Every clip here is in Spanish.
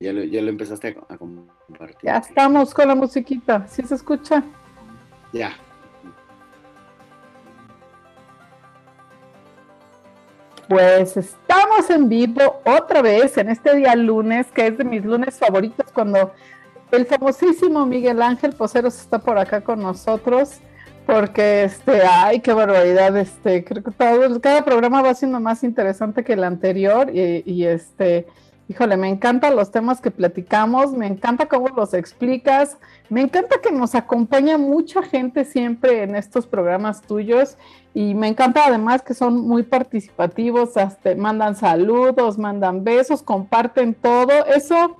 Ya lo, ya lo empezaste a, a compartir. Ya estamos con la musiquita, ¿sí se escucha? Ya. Pues estamos en vivo otra vez en este día lunes, que es de mis lunes favoritos, cuando el famosísimo Miguel Ángel Poceros está por acá con nosotros, porque este, ay, qué barbaridad, este, creo que todo, cada programa va siendo más interesante que el anterior y, y este, Híjole, me encantan los temas que platicamos, me encanta cómo los explicas, me encanta que nos acompaña mucha gente siempre en estos programas tuyos y me encanta además que son muy participativos, hasta mandan saludos, mandan besos, comparten todo. Eso,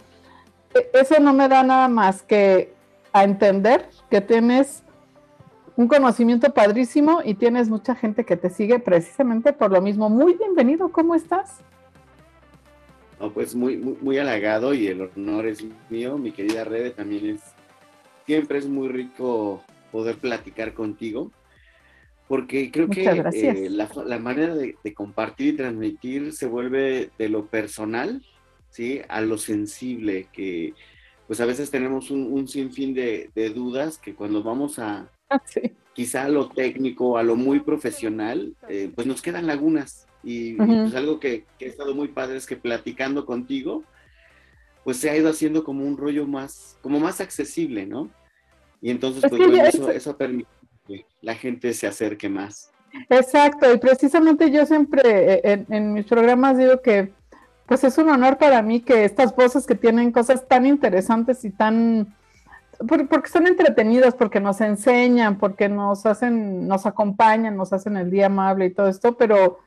eso no me da nada más que a entender que tienes un conocimiento padrísimo y tienes mucha gente que te sigue precisamente por lo mismo. Muy bienvenido, ¿cómo estás? Pues muy, muy, halagado y el honor es mío. Mi querida Rebe, también es, siempre es muy rico poder platicar contigo, porque creo que eh, la, manera de, compartir y transmitir se vuelve de lo personal, ¿sí? A lo sensible, que pues a veces tenemos un, sinfín de, dudas que cuando vamos a... Quizá a lo técnico, a lo muy profesional, eh, pues nos quedan lagunas, y, pues algo que, que, ha estado muy padre es que platicando contigo, pues se ha ido haciendo como un rollo más, como más accesible, ¿no? Y entonces, pues bueno, eso, eso permite que la gente se acerque más. Exacto, y precisamente yo siempre eh, en, en, mis programas digo que pues es un honor para mí que estas voces que tienen cosas tan interesantes y tan porque son entretenidas, porque nos enseñan, porque nos hacen, nos acompañan, nos hacen el día amable y todo esto, pero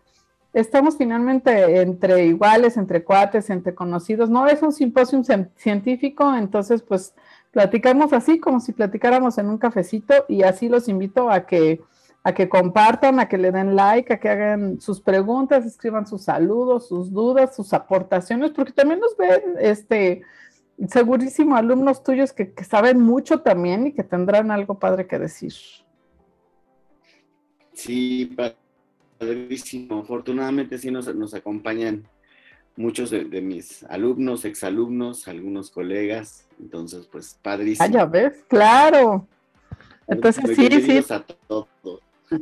estamos finalmente entre iguales, entre cuates, entre conocidos. No es un simposio científico, entonces pues platicamos así como si platicáramos en un cafecito y así los invito a que a que compartan, a que le den like, a que hagan sus preguntas, escriban sus saludos, sus dudas, sus aportaciones, porque también nos ven, este, segurísimo alumnos tuyos que, que saben mucho también y que tendrán algo padre que decir. Sí, padrísimo. Afortunadamente sí nos, nos acompañan muchos de, mis alumnos, exalumnos, algunos colegas. Entonces, pues, padrísimo. Ah, ya ves, claro. Entonces, sí, sí. A todos.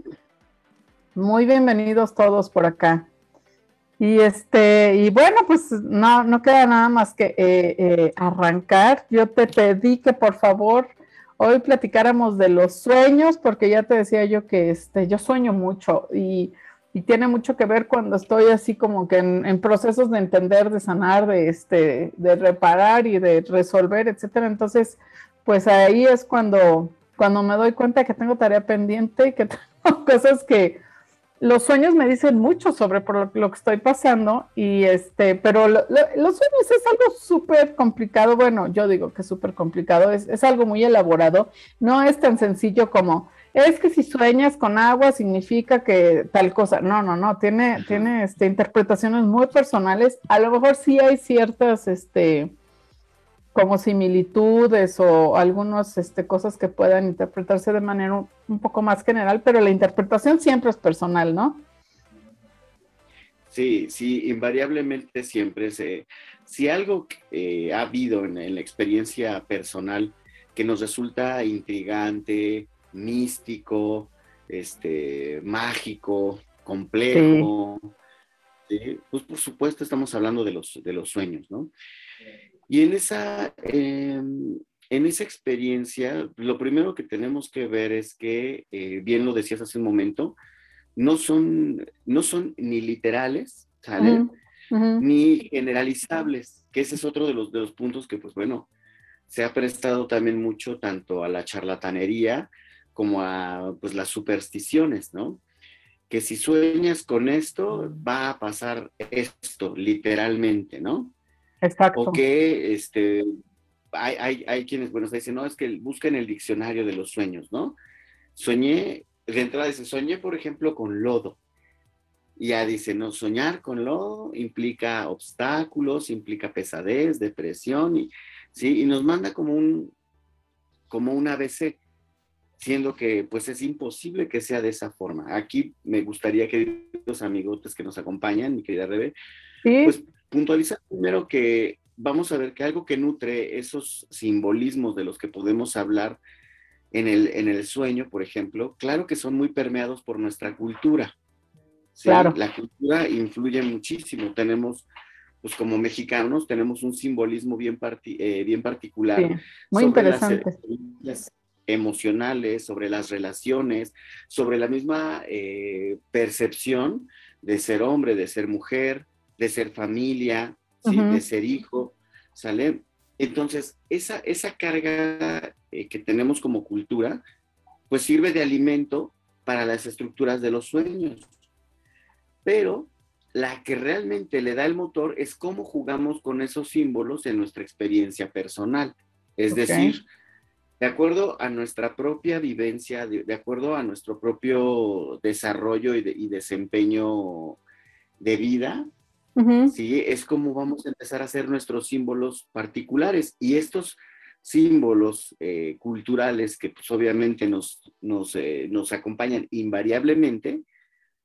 Muy bienvenidos todos por acá. Y este, y bueno, pues no, no queda nada más que eh, eh, arrancar. Yo te pedí que por favor hoy platicáramos de los sueños, porque ya te decía yo que este, yo sueño mucho y y tiene mucho que ver cuando estoy así como que en, procesos de entender, de sanar, de, este, de reparar y de resolver, etcétera. Entonces, pues ahí es cuando, cuando me doy cuenta que tengo tarea pendiente y que tengo cosas que los sueños me dicen mucho sobre por lo, que estoy pasando y este, pero los sueños es algo súper complicado. Bueno, yo digo que súper complicado, es, es algo muy elaborado. No es tan sencillo como es que si sueñas con agua significa que tal cosa. No, no, no, tiene, tiene este, interpretaciones muy personales. A lo mejor sí hay ciertas, este, como similitudes o algunas este, cosas que puedan interpretarse de manera un, poco más general, pero la interpretación siempre es personal, ¿no? Sí, sí, invariablemente siempre se, si algo eh, ha habido en, en la experiencia personal que nos resulta intrigante, místico, este, mágico, complejo. Pues por supuesto estamos hablando de los, de los sueños, ¿no? Y en esa, em, en esa experiencia, lo primero que tenemos que ver es que, eh, bien lo decías hace un momento, no son, no son ni literales, ¿sale? Ni generalizables, que ese es otro de los, de los puntos que, pues bueno, se ha prestado también mucho tanto a la charlatanería como a pues, las supersticiones, ¿no? Que si sueñas con esto, va a pasar esto, literalmente, ¿no? Exacto. O que este, hay, hay, hay quienes, bueno, dicen, no, es que busquen el diccionario de los sueños, ¿no? Soñé, de entrada dice, soñé, por ejemplo, con lodo. Y ya dice, no, soñar con lodo implica obstáculos, implica pesadez, depresión, y, ¿sí? Y nos manda como un, como un ABC siendo que pues es imposible que sea de esa forma. Aquí me gustaría que los amigotes que nos acompañan, mi querida Rebe, pues puntualizar primero que vamos a ver que algo que nutre esos simbolismos de los que podemos hablar en el, en el sueño, por ejemplo, claro que son muy permeados por nuestra cultura. Claro. La cultura influye muchísimo. Tenemos, pues como mexicanos, tenemos un simbolismo bien, eh, bien particular. muy interesante. Las emocionales, sobre las relaciones, sobre la misma eh, percepción de ser hombre, de ser mujer, de ser familia, de ser hijo, ¿sale? Entonces, esa, esa carga eh, que tenemos como cultura, pues sirve de alimento para las estructuras de los sueños. Pero la que realmente le da el motor es cómo jugamos con esos símbolos en nuestra experiencia personal. Es decir, de acuerdo a nuestra propia vivencia, de, acuerdo a nuestro propio desarrollo y, desempeño de vida, ¿sí? Es como vamos a empezar a hacer nuestros símbolos particulares. Y estos símbolos eh, culturales que pues, obviamente nos, nos, eh, nos, acompañan invariablemente,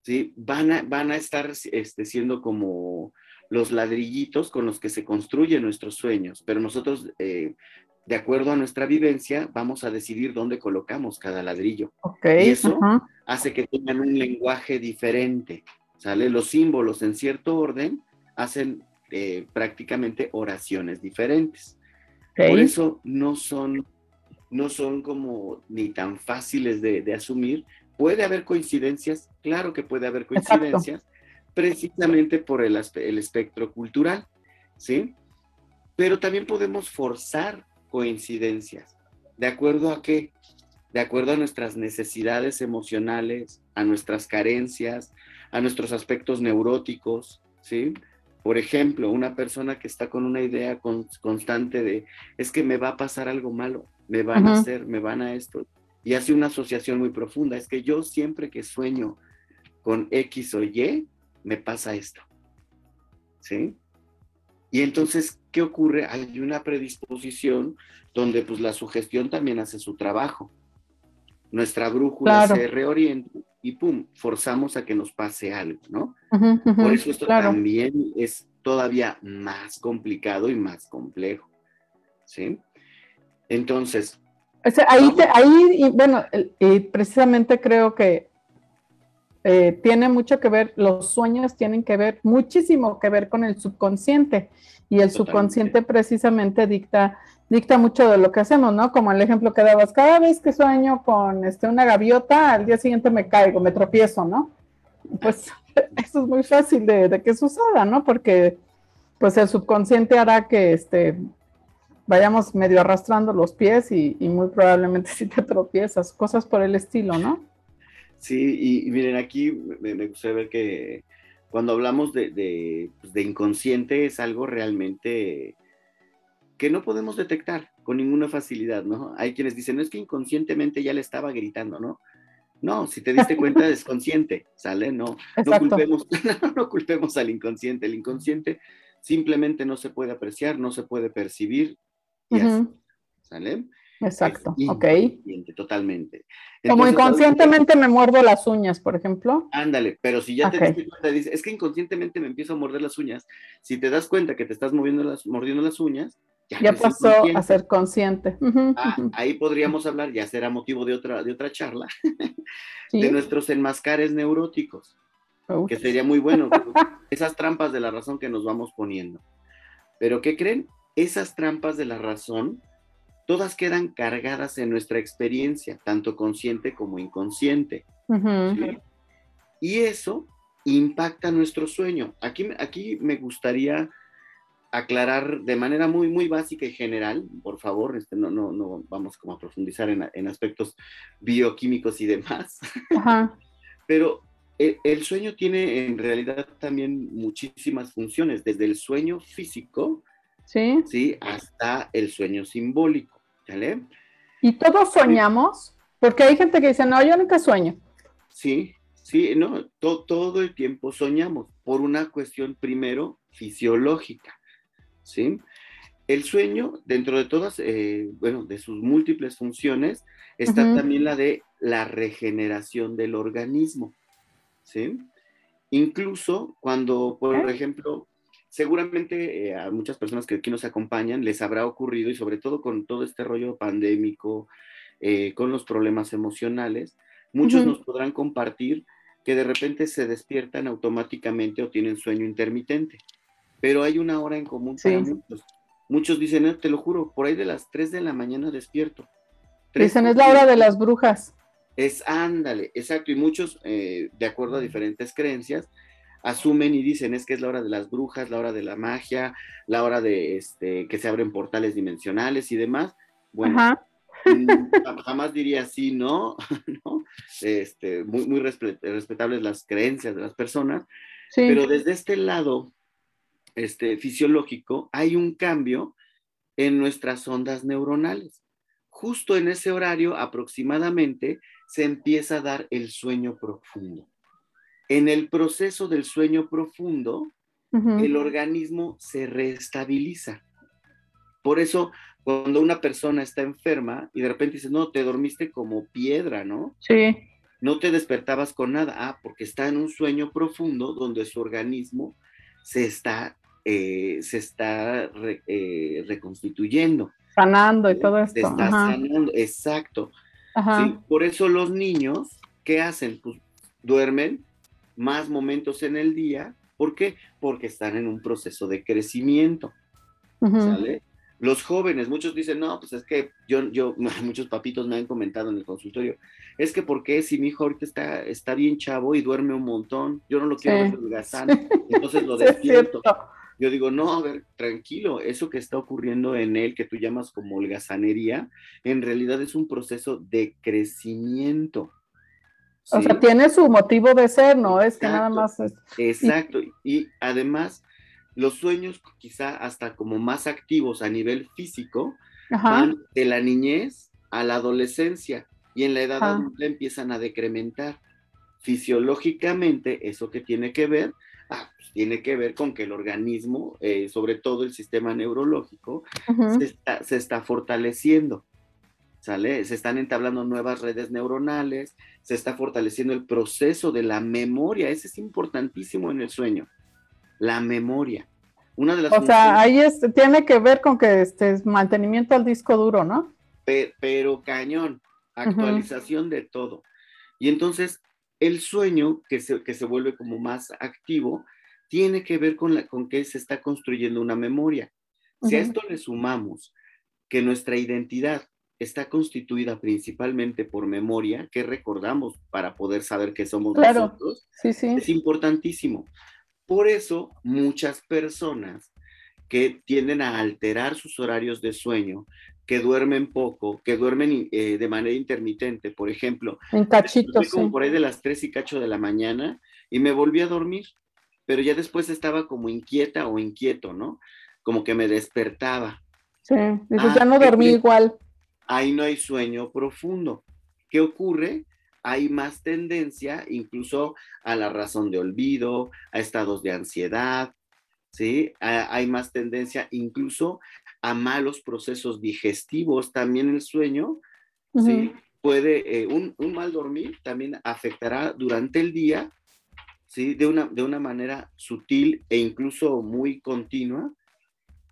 ¿sí? van, a, van a estar este, siendo como los ladrillitos con los que se construyen nuestros sueños, pero nosotros, eh, de acuerdo a nuestra vivencia, vamos a decidir dónde colocamos cada ladrillo. y eso hace que tengan un lenguaje diferente, ¿sale? Los símbolos en cierto orden hacen prácticamente oraciones diferentes. Por eso no son, no son como ni tan fáciles de, asumir. Puede haber coincidencias, claro que puede haber coincidencias, precisamente por el, el espectro cultural, ¿sí? Pero también podemos forzar coincidencias. ¿De acuerdo a qué? De acuerdo a nuestras necesidades emocionales, a nuestras carencias, a nuestros aspectos neuróticos, ¿sí? Por ejemplo, una persona que está con una idea constante de, es que me va a pasar algo malo, me van a hacer, me van a esto, y hace una asociación muy profunda, es que yo siempre que sueño con X o Y, me pasa esto. ¿Sí? Y entonces, ¿qué ocurre? Hay una predisposición donde pues la sugestión también hace su trabajo. Nuestra brújula se reorienta y pum, forzamos a que nos pase algo, ¿no? Por eso esto también es todavía más complicado y más complejo, ¿sí? Entonces... ahí, ahí, bueno, y precisamente creo que eh, tiene mucho que ver, los sueños tienen que ver, muchísimo que ver con el subconsciente, y el subconsciente precisamente dicta dicta mucho de lo que hacemos, ¿no? Como el ejemplo que dabas, cada vez que sueño con este, una gaviota, al día siguiente me caigo, me tropiezo, ¿no? Pues eso es muy fácil de, que suceda, ¿no? Porque pues el subconsciente hará que este, vayamos medio arrastrando los pies y, muy probablemente si te tropiezas, cosas por el estilo, ¿no? Sí, y, miren, aquí me, me, ver que cuando hablamos de, de, pues, de inconsciente es algo realmente que no podemos detectar con ninguna facilidad, ¿no? Hay quienes dicen, no es que inconscientemente ya le estaba gritando, ¿no? No, si te diste cuenta es consciente, ¿sale? No, no culpemos, no, culpemos al inconsciente. El inconsciente simplemente no se puede apreciar, no se puede percibir y ¿sale? Exacto, ok. Totalmente. Como inconscientemente me muerdo las uñas, por ejemplo. Ándale, pero si ya te diste cuenta, dices, es que inconscientemente me empiezo a morder las uñas. Si te das cuenta que te estás moviendo las, mordiendo las uñas, ya, pasó a ser consciente. Ah, ahí podríamos hablar, ya será motivo de otra, de otra charla, de nuestros enmascares neuróticos, que sería muy bueno, esas trampas de la razón que nos vamos poniendo. Pero ¿qué creen? Esas trampas de la razón, todas quedan cargadas en nuestra experiencia, tanto consciente como inconsciente. Y eso impacta nuestro sueño. Aquí, aquí me gustaría aclarar de manera muy, muy básica y general, por favor, este, no, no, no vamos como a profundizar en, aspectos bioquímicos y demás, pero el, sueño tiene en realidad también muchísimas funciones, desde el sueño físico, sí, ¿sí? hasta el sueño simbólico, ¿vale? ¿Y todos soñamos? Porque hay gente que dice, no, yo nunca sueño. Sí, sí, no, todo el tiempo soñamos por una cuestión primero fisiológica. ¿sí? El sueño, dentro de todas, eh, bueno, de sus múltiples funciones, está también la de la regeneración del organismo, ¿sí? Incluso cuando, por ejemplo, seguramente eh, a muchas personas que aquí nos acompañan les habrá ocurrido y sobre todo con todo este rollo pandémico, eh, con los problemas emocionales, muchos nos podrán compartir que de repente se despiertan automáticamente o tienen sueño intermitente, pero hay una hora en común para muchos. Muchos dicen, te lo juro, por ahí de las 3 de la mañana despierto. Dicen, es la hora de las brujas. Es ándale, exacto, y muchos, eh, de acuerdo a diferentes creencias, asumen y dicen es que es la hora de las brujas, la hora de la magia, la hora de este, que se abren portales dimensionales y demás. Bueno, mm, jamás diría sí, no, ¿no? Este, muy, muy respetables las creencias de las personas, pero desde este lado este, fisiológico hay un cambio en nuestras ondas neuronales. Justo en ese horario aproximadamente se empieza a dar el sueño profundo. En el proceso del sueño profundo, el organismo se reestabiliza. Por eso, cuando una persona está enferma y de repente dice, no, te dormiste como piedra, ¿no? Sí. No te despertabas con nada. Ah, porque está en un sueño profundo donde su organismo se está, eh, se está eh, reconstituyendo. Sanando y todo esto. Se está sanando, exacto. por eso los niños, ¿qué hacen? Pues duermen más momentos en el día. ¿Por qué? Porque están en un proceso de crecimiento. ¿Sale? Los jóvenes, muchos dicen, no, pues es que yo, yo, muchos papitos me han comentado en el consultorio, es que porque si mi hijo ahorita está, está bien chavo y duerme un montón, yo no lo quiero sí. entonces lo despierto. yo digo, no, a ver, tranquilo, eso que está ocurriendo en él, que tú llamas como holgazanería, en realidad es un proceso de crecimiento. O sea, tiene su motivo de ser, ¿no? Es que nada más es... Exacto. Y, además, los sueños quizá hasta como más activos a nivel físico van de la niñez a la adolescencia y en la edad adulta empiezan a decrementar. Fisiológicamente, eso que tiene que ver, ah, pues tiene que ver con que el organismo, eh, sobre todo el sistema neurológico, se está fortaleciendo. ¿Sale? Se están entablando nuevas redes neuronales, se está fortaleciendo el proceso de la memoria, ese es importantísimo en el sueño, la memoria. Una de las o sea, ahí tiene que ver con que este mantenimiento al disco duro, ¿no? Pero, cañón, actualización de todo. Y entonces, el sueño que se, que se vuelve como más activo tiene que ver con, la, con que se está construyendo una memoria. Si a esto le sumamos que nuestra identidad está constituida principalmente por memoria que recordamos para poder saber que somos nosotros, sí, sí. es importantísimo. Por eso muchas personas que tienden a alterar sus horarios de sueño, que duermen poco, que duermen eh, de manera intermitente, por ejemplo, en cachitos, como por ahí de las 3 y cacho de la mañana y me volví a dormir, pero ya después estaba como inquieta o inquieto, ¿no? Como que me despertaba. Sí, ya ah, no dormí igual ahí no hay sueño profundo. ¿Qué ocurre? Hay más tendencia incluso a la razón de olvido, a estados de ansiedad, ¿sí? hay más tendencia incluso a malos procesos digestivos. También el sueño, ¿sí? Puede, eh, un, mal dormir también afectará durante el día, ¿sí? De una, de una manera sutil e incluso muy continua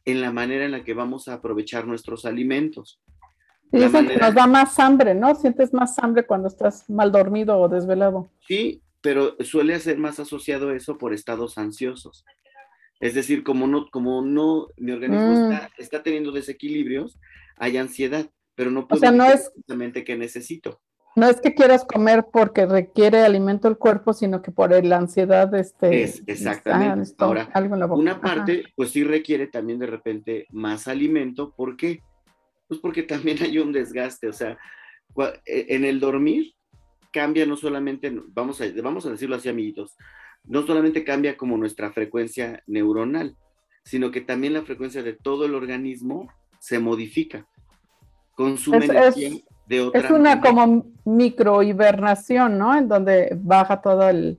en la manera en la que vamos a aprovechar nuestros alimentos. Dicen que nos da más hambre, ¿no? Sientes más hambre cuando estás mal dormido o desvelado. Sí, pero suele ser más asociado eso por estados ansiosos. Es decir, como no, como no, mi organismo mm. está, teniendo desequilibrios, hay ansiedad, pero no puedo o sea, no es exactamente que necesito. No es que quieras comer porque requiere alimento el cuerpo, sino que por la ansiedad este es, exactamente. Ahora, una parte pues sí requiere también de repente más alimento, ¿por qué? Pues porque también hay un desgaste, o sea, e, en el dormir cambia no solamente, vamos a, vamos a decirlo así, amiguitos, no solamente cambia como nuestra frecuencia neuronal, sino que también la frecuencia de todo el organismo se modifica. Consume energía de otra Es una como micro hibernación, ¿no? En donde baja todo el,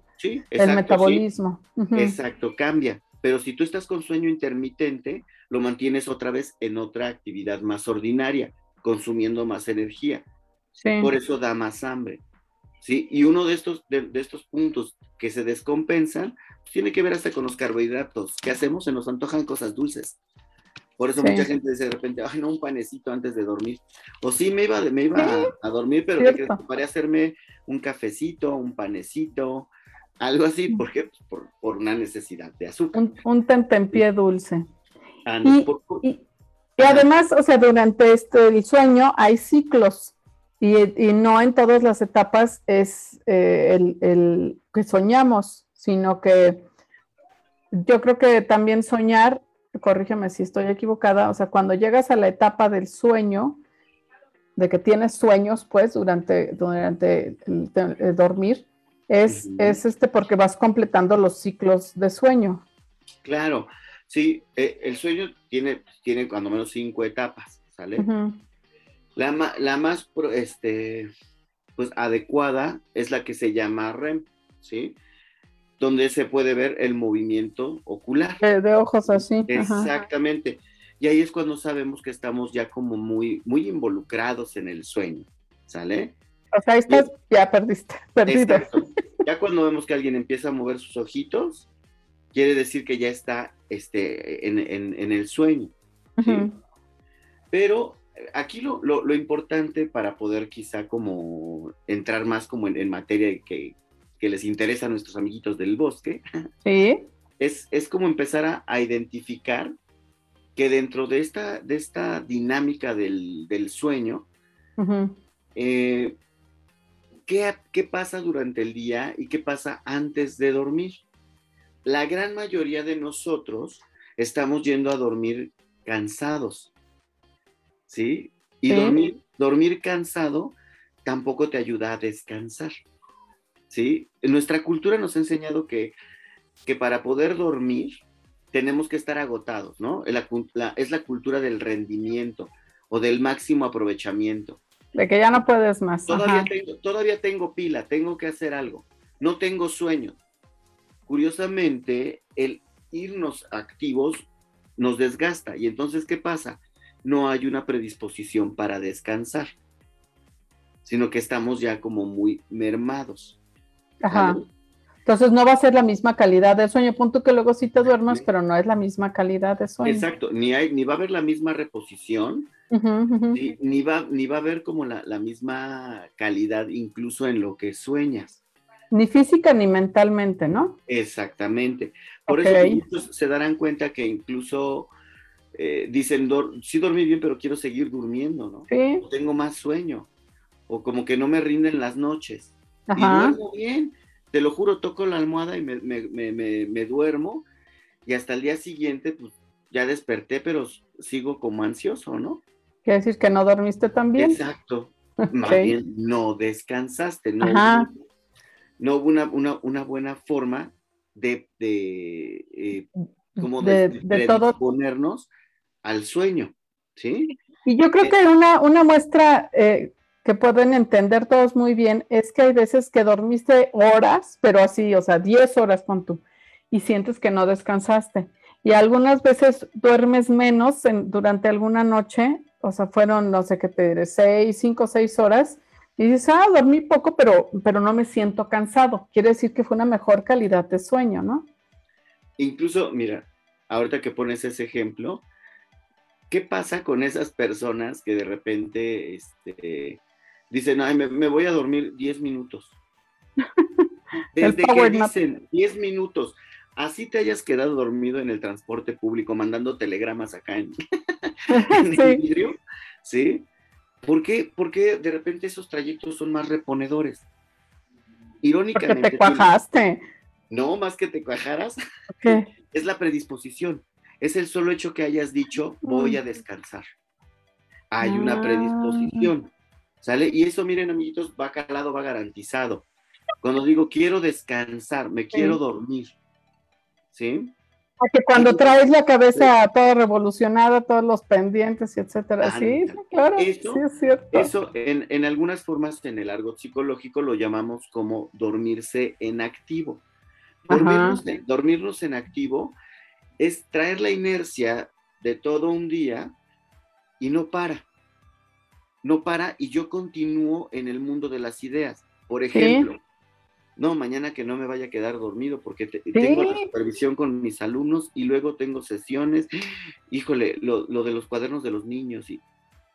el metabolismo. Exacto, cambia. Pero si tú estás con sueño intermitente, lo mantienes otra vez en otra actividad más ordinaria, consumiendo más energía. Por eso da más hambre. ¿sí? Y uno de estos, de, estos puntos que se descompensan pues, tiene que ver hasta con los carbohidratos. ¿Qué hacemos? Se nos antojan cosas dulces. Por eso mucha gente dice de repente, ay, no, un panecito antes de dormir. O sí, me iba, me iba a, dormir, pero ¿qué Para hacerme un cafecito, un panecito, algo así, ¿por qué? Pues por, por, una necesidad de azúcar. Un, un tentempié dulce. Ah, y, además, o sea, durante este, el sueño hay ciclos y, no en todas las etapas es eh, el, que soñamos, sino que yo creo que también soñar, corrígeme si estoy equivocada, o sea, cuando llegas a la etapa del sueño, de que tienes sueños, pues, durante, durante el, dormir, es, es este porque vas completando los ciclos de sueño. Claro, sí, eh, el sueño tiene, tiene cuando menos cinco etapas, ¿sale? La, la más este, pues, adecuada es la que se llama REM, ¿sí? Donde se puede ver el movimiento ocular. De, ojos así. Exactamente. Y ahí es cuando sabemos que estamos ya como muy, muy involucrados en el sueño, ¿sale? O sea, ahí estás, ya perdiste, perdido. Ya cuando vemos que alguien empieza a mover sus ojitos, quiere decir que ya está este, en, el sueño. ¿sí? Pero aquí lo, lo, importante para poder quizá como entrar más como en, materia que, que, les interesa a nuestros amiguitos del bosque, es, es como empezar a, identificar que dentro de esta, de esta dinámica del, del sueño, eh, ¿qué, ¿qué pasa durante el día y qué pasa antes de dormir? La gran mayoría de nosotros estamos yendo a dormir cansados ¿sí? Y Dormir, dormir cansado tampoco te ayuda a descansar, ¿sí? Nuestra cultura nos ha enseñado que, que para poder dormir tenemos que estar agotados, ¿no? es la cultura del rendimiento o del máximo aprovechamiento. De que ya no puedes más. Todavía tengo, todavía tengo pila, tengo que hacer algo. No tengo sueño. Curiosamente, el irnos activos nos desgasta. Y entonces, ¿qué pasa? no hay una predisposición para descansar, sino que estamos ya como muy mermados. Ajá. Entonces no va a ser la misma calidad de sueño, punto que luego sí te duermas, pero no es la misma calidad de sueño. Exacto, ni, hay, ni va a haber la misma reposición, Ni, va, ni va a haber como la, misma calidad incluso en lo que sueñas. Ni física ni mentalmente, ¿no? Exactamente. Por eso se darán cuenta que incluso eh, dicen, sí dormí bien, pero quiero seguir durmiendo, ¿no? tengo más sueño, o como que no me rinden las noches. Y duermo bien, te lo juro, toco la almohada y me, duermo, y hasta el día siguiente, pues ya desperté, pero sigo como ansioso, ¿no? Quiere decir que no dormiste tan bien. Exacto. Más bien, no descansaste, no, no hubo una, buena forma de, de eh, como de, de, ponernos al sueño, ¿sí? Y yo creo eh, que una, una muestra eh, que pueden entender todos muy bien es que hay veces que dormiste horas, pero así, o sea, 10 horas con tú, y sientes que no descansaste. Y algunas veces duermes menos durante alguna noche, o sea, fueron, no sé qué te diré, 6, 5, 6 horas, y dices, ah, dormí poco, pero, pero no me siento cansado. Quiere decir que fue una mejor calidad de sueño, ¿no? Incluso, mira, ahorita que pones ese ejemplo, ¿qué pasa con esas personas que de repente este, dicen, ay, me, voy a dormir 10 minutos? Desde que dicen 10 minutos, así te hayas quedado dormido en el transporte público mandando telegramas acá en, el vidrio, ¿sí? ¿Por qué? Porque de repente esos trayectos son más reponedores. Irónicamente. Porque te cuajaste. No, más que te cuajaras. Es la predisposición es el solo hecho que hayas dicho voy a descansar. Hay una predisposición, ¿sale? Y eso, miren, amiguitos, va calado, va garantizado. Cuando digo quiero descansar, me quiero dormir, ¿sí? Porque cuando traes la cabeza toda revolucionada, todos los pendientes, y etcétera. Sí, claro, eso, sí es cierto. Eso en, en, algunas formas en el argot psicológico lo llamamos como dormirse en activo. Dormirnos, dormirnos en activo es traer la inercia de todo un día y no para. No para y yo continúo en el mundo de las ideas. Por ejemplo, no, mañana que no me vaya a quedar dormido porque tengo la supervisión con mis alumnos y luego tengo sesiones. Híjole, lo, lo de los cuadernos de los niños y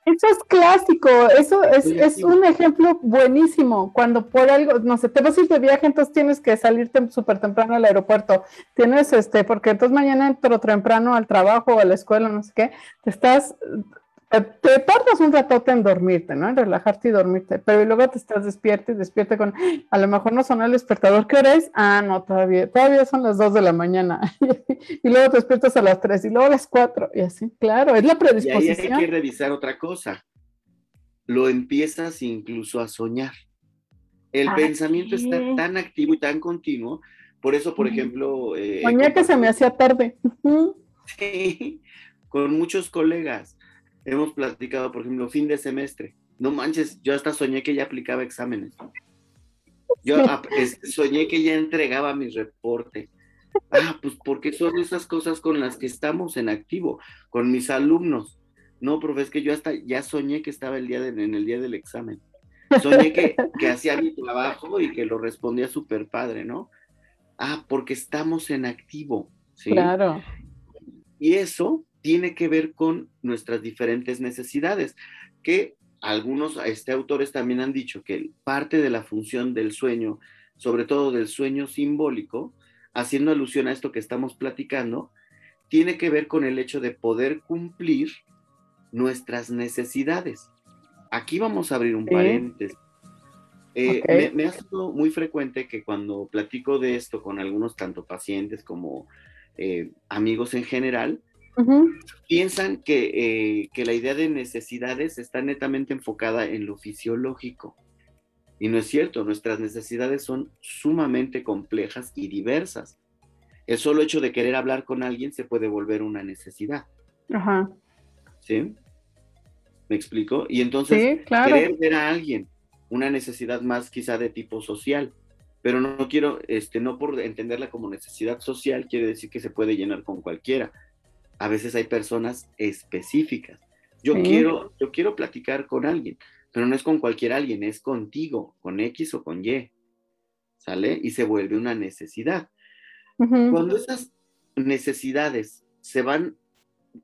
eso es clásico, eso es, es, un ejemplo buenísimo. Cuando por algo, no sé, te vas a ir de viaje, entonces tienes que salirte súper temprano al aeropuerto. Tienes este, porque entonces mañana entro temprano al trabajo o a la escuela, no sé qué, te estás te, tardas un ratote en dormirte, ¿no? En relajarte y dormirte, pero luego te estás despierto y despierta con, a lo mejor no son el despertador, ¿qué hora es? Ah, no, todavía, todavía son las 2 de la mañana, y luego te despiertas a las 3 y luego a las 4, y así, claro, es la predisposición. Y ahí hay que revisar otra cosa, lo empiezas incluso a soñar. El pensamiento está tan activo y tan continuo, por eso, por ejemplo... Eh, Soñé que se me hacía tarde. Sí, con muchos colegas hemos platicado, por ejemplo, fin de semestre. No manches, yo hasta soñé que ya aplicaba exámenes. Yo soñé que ya entregaba mi reporte. Ah, pues porque son esas cosas con las que estamos en activo, con mis alumnos. No, profe, es que yo hasta ya soñé que estaba el día en el día del examen. Soñé que, que hacía mi trabajo y que lo respondía súper padre, ¿no? Ah, porque estamos en activo. ¿sí? Claro. Y eso tiene que ver con nuestras diferentes necesidades, que algunos este, autores también han dicho que parte de la función del sueño, sobre todo del sueño simbólico, haciendo alusión a esto que estamos platicando, tiene que ver con el hecho de poder cumplir nuestras necesidades. Aquí vamos a abrir un paréntesis. Eh, me, ha sido muy frecuente que cuando platico de esto con algunos, tanto pacientes como eh, amigos en general, piensan eh, que, la idea de necesidades está netamente enfocada en lo fisiológico. Y no es cierto, nuestras necesidades son sumamente complejas y diversas. El solo hecho de querer hablar con alguien se puede volver una necesidad. Ajá. ¿Sí? ¿Me explico? Y entonces, querer ver a alguien, una necesidad más quizá de tipo social, pero no quiero, este, no por entenderla como necesidad social, quiere decir que se puede llenar con cualquiera a veces hay personas específicas. Yo, quiero, yo quiero platicar con alguien, pero no es con cualquier alguien, es contigo, con X o con Y. ¿Sale? Y se vuelve una necesidad. Cuando esas necesidades se van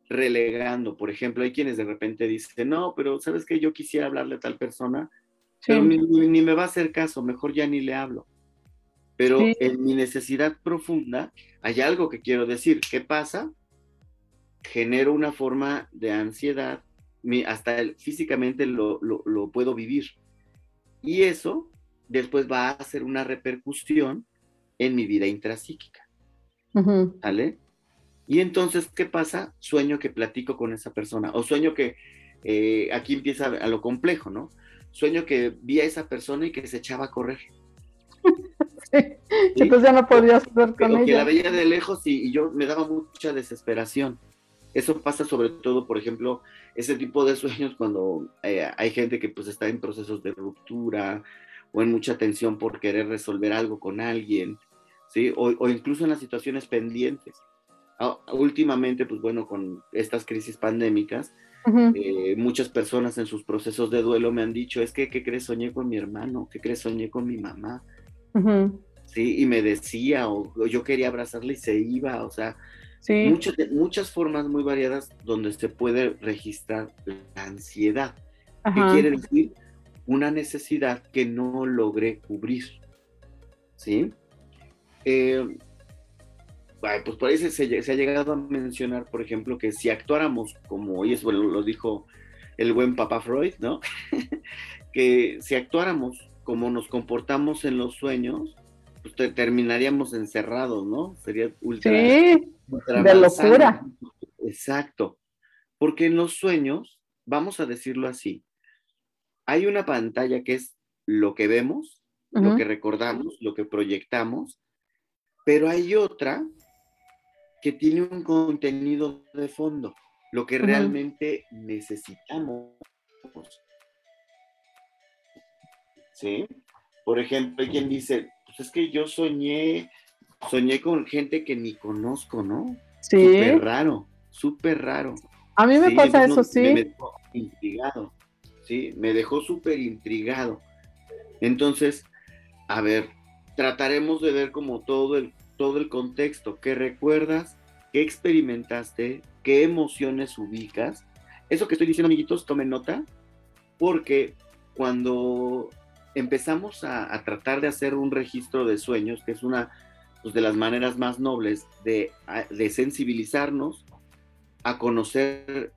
relegando, por ejemplo, hay quienes de repente dicen, no, pero sabes que yo quisiera hablarle a tal persona, pero ni, me va a hacer caso, mejor ya ni le hablo. Pero en mi necesidad profunda hay algo que quiero decir. ¿Qué pasa? Genero una forma de ansiedad, hasta físicamente lo, puedo vivir. Y eso después va a hacer una repercusión en mi vida intrapsíquica. ¿Vale? Y entonces, ¿qué pasa? Sueño que platico con esa persona, o sueño que, eh, aquí empieza a lo complejo, ¿no? Sueño que vi a esa persona y que se echaba a correr. Sí. Entonces ya no podía ver con ella. Que la veía de lejos y, yo me daba mucha desesperación. Eso pasa sobre todo, por ejemplo, ese tipo de sueños cuando eh, hay gente que pues está en procesos de ruptura o en mucha tensión por querer resolver algo con alguien, ¿sí? O, incluso en las situaciones pendientes. Ah, últimamente, pues bueno, con estas crisis pandémicas, eh, muchas personas en sus procesos de duelo me han dicho, es que, ¿qué crees? Soñé con mi hermano, ¿qué crees? Soñé con mi mamá. Sí, y me decía, o, yo quería abrazarle y se iba, o sea, Muchas, muchas formas muy variadas donde se puede registrar la ansiedad. ¿Qué quiere decir? Una necesidad que no logré cubrir. ¿Sí? Eh, pues por ahí se, ha llegado a mencionar, por ejemplo, que si actuáramos como, y eso lo dijo el buen papá Freud, ¿no? que si actuáramos como nos comportamos en los sueños, pues terminaríamos encerrados, ¿no? Sería ultra, sí, de locura. Exacto. Porque en los sueños, vamos a decirlo así, hay una pantalla que es lo que vemos, lo que recordamos, lo que proyectamos, pero hay otra que tiene un contenido de fondo, lo que realmente necesitamos. ¿Sí? Por ejemplo, hay quien dice, pues es que yo soñé, soñé con gente que ni conozco, ¿no? Sí. Súper raro, súper raro. A mí me pasa eso, sí. Me dejó intrigado, sí, me dejó súper intrigado. Entonces, a ver, trataremos de ver como todo el, todo el contexto, qué recuerdas, qué experimentaste, qué emociones ubicas. Eso que estoy diciendo, amiguitos, tomen nota, porque cuando empezamos a, tratar de hacer un registro de sueños, que es una pues, de las maneras más nobles de, de sensibilizarnos a conocer,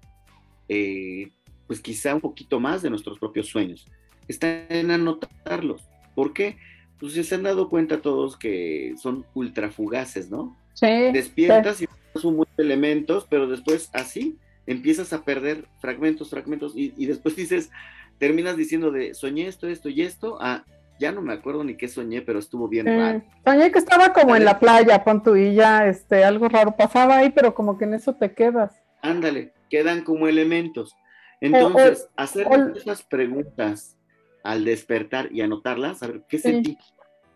eh, pues quizá un poquito más de nuestros propios sueños, está en anotarlos. ¿Por qué? Pues se han dado cuenta todos que son ultrafugaces, ¿no? Sí. Despiertas y son muchos elementos, pero después así empiezas a perder fragmentos, fragmentos, y, después dices, terminas diciendo de soñé esto, esto y esto, ah, ya no me acuerdo ni qué soñé, pero estuvo bien raro. Soñé que estaba como en la playa, pon tu, y ya este, algo raro pasaba ahí, pero como que en eso te quedas. Ándale, quedan como elementos. Entonces, hacer esas preguntas al despertar y anotarlas, a ver, ¿qué sentí?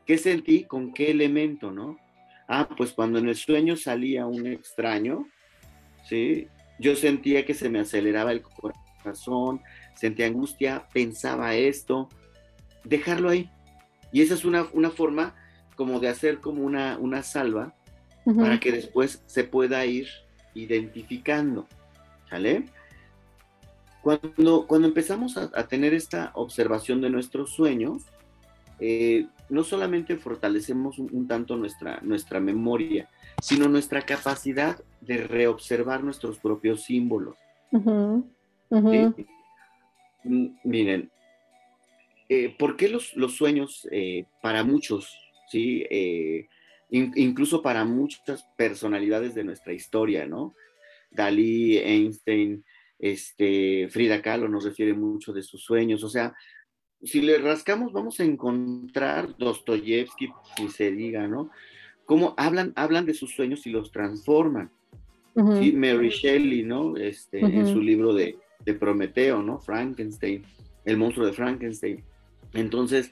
¿Qué sentí con qué elemento, no? Ah, pues cuando en el sueño salía un extraño, ¿sí? Yo sentía que se me aceleraba el corazón, sentía angustia, pensaba esto, dejarlo ahí. Y esa es una, forma como de hacer como una, una salva para que después se pueda ir identificando. ¿Sale? Cuando, cuando empezamos a, tener esta observación de nuestros sueños, eh, no solamente fortalecemos un, tanto nuestra, nuestra memoria, sino nuestra capacidad de reobservar nuestros propios símbolos. Miren, eh, ¿por qué los, sueños eh, para muchos, ¿sí? Eh, incluso para muchas personalidades de nuestra historia, ¿no? Dalí, Einstein, este, Frida Kahlo nos refiere mucho de sus sueños, o sea, si le rascamos vamos a encontrar Dostoyevsky, si se diga, ¿no? Cómo hablan, hablan de sus sueños y los transforman. ¿sí? Mary Shelley, ¿no? Este, En su libro de, de Prometeo, ¿no? Frankenstein, el monstruo de Frankenstein. Entonces,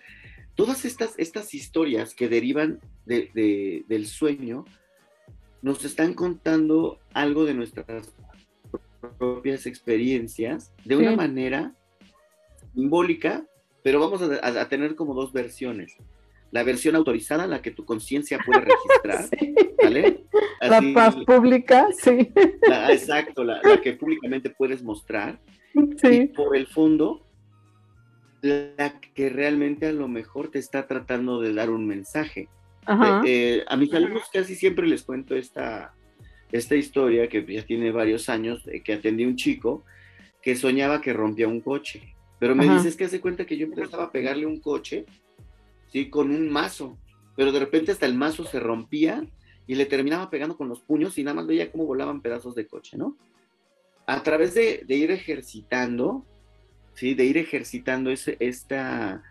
todas estas, estas historias que derivan del sueño nos están contando algo de nuestras propias experiencias de una manera simbólica, pero vamos a, tener como dos versiones. La versión autorizada, la que tu conciencia puede registrar, ¿vale? la paz pública, sí. exacto, la, que públicamente puedes mostrar. Sí. Y por el fondo, la que realmente a lo mejor te está tratando de dar un mensaje. Eh, eh, a mis alumnos casi siempre les cuento esta, esta historia que ya tiene varios años, que atendí a un chico que soñaba que rompía un coche. Pero me dices que hace cuenta que yo empezaba a pegarle un coche, ¿sí? Con un mazo. Pero de repente hasta el mazo se rompía y le terminaba pegando con los puños y nada más veía cómo volaban pedazos de coche, ¿no? A través de, de ir ejercitando, ¿sí? De ir ejercitando ese, esta,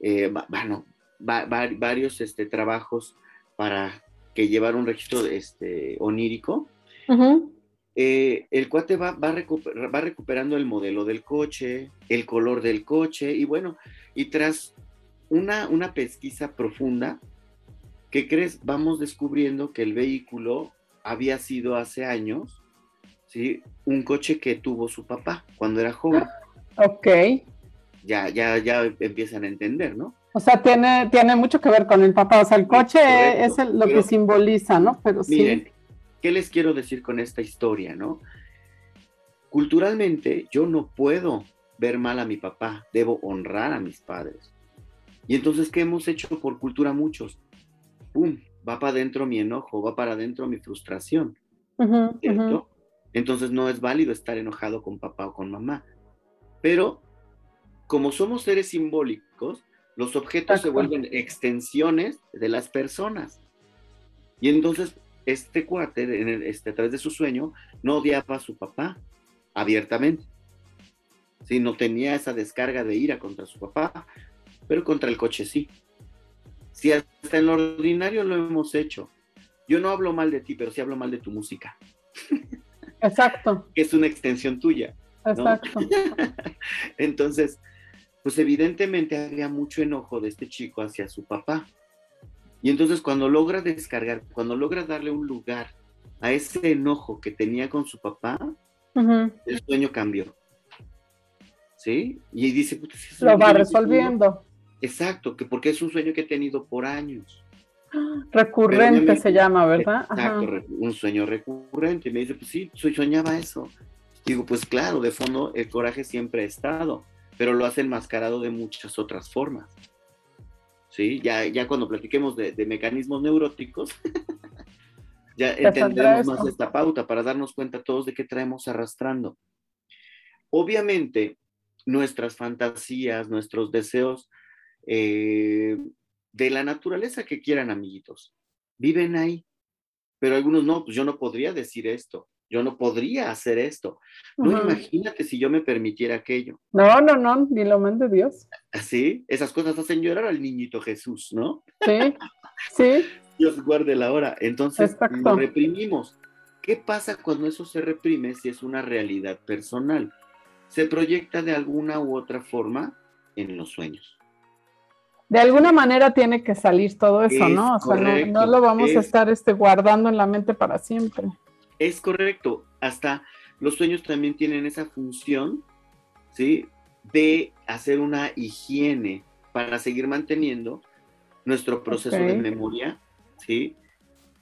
eh, bueno, varios este, trabajos para que llevar un registro este, onírico. Eh, el cuate va, va, va, recuperando el modelo del coche, el color del coche, y bueno, y tras una, una pesquisa profunda, ¿qué crees? Vamos descubriendo que el vehículo había sido hace años, ¿sí? Un coche que tuvo su papá cuando era joven. Ok. Ya, ya, ya empiezan a entender, ¿no? O sea, tiene, tiene mucho que ver con el papá. O sea, el coche es lo que simboliza, ¿no? Pero miren, ¿qué les quiero decir con esta historia, no? Culturalmente, yo no puedo ver mal a mi papá, debo honrar a mis padres. Y entonces, ¿qué hemos hecho por cultura muchos? ¡Pum! Va para adentro mi enojo, va para adentro mi frustración. ¿Cierto? Entonces no es válido estar enojado con papá o con mamá. Pero como somos seres simbólicos, los objetos se vuelven extensiones de las personas. Y entonces este cuate, este, a través de su sueño, no odiaba a su papá abiertamente. Sí, no tenía esa descarga de ira contra su papá, pero contra el coche sí. Si hasta en lo ordinario lo hemos hecho. Yo no hablo mal de ti, pero sí hablo mal de tu música. Exacto. que es una extensión tuya. Exacto. Entonces, pues evidentemente había mucho enojo de este chico hacia su papá. Y entonces cuando logra descargar, cuando logra darle un lugar a ese enojo que tenía con su papá, el sueño cambió. ¿Sí? Y dice, lo va resolviendo. Exacto, que porque es un sueño que he tenido por años. Recurrente se llama, ¿verdad? Exacto, un sueño recurrente. Y me dice, pues sí, soñaba eso. Digo, pues claro, de fondo el coraje siempre ha estado, pero lo hace enmascarado de muchas otras formas. ¿Sí? Ya, ya cuando platiquemos de, mecanismos neuróticos, ya entendemos más esta pauta para darnos cuenta todos de qué traemos arrastrando. Obviamente, nuestras fantasías, nuestros deseos eh, de la naturaleza que quieran, amiguitos, viven ahí. Pero algunos no, pues yo no podría decir esto, yo no podría hacer esto. No, imagínate si yo me permitiera aquello. No, no, no, ni lo mande Dios. Así, esas cosas hacen llorar al niñito Jesús, ¿no? Sí, sí. Dios guarde la hora. Entonces, lo reprimimos. ¿Qué pasa cuando eso se reprime si es una realidad personal? Se proyecta de alguna u otra forma en los sueños de alguna manera tiene que salir todo eso, ¿no? O sea, no, lo vamos a estar este, guardando en la mente para siempre. Es correcto. Hasta los sueños también tienen esa función, ¿sí? De hacer una higiene para seguir manteniendo nuestro proceso de memoria, ¿sí?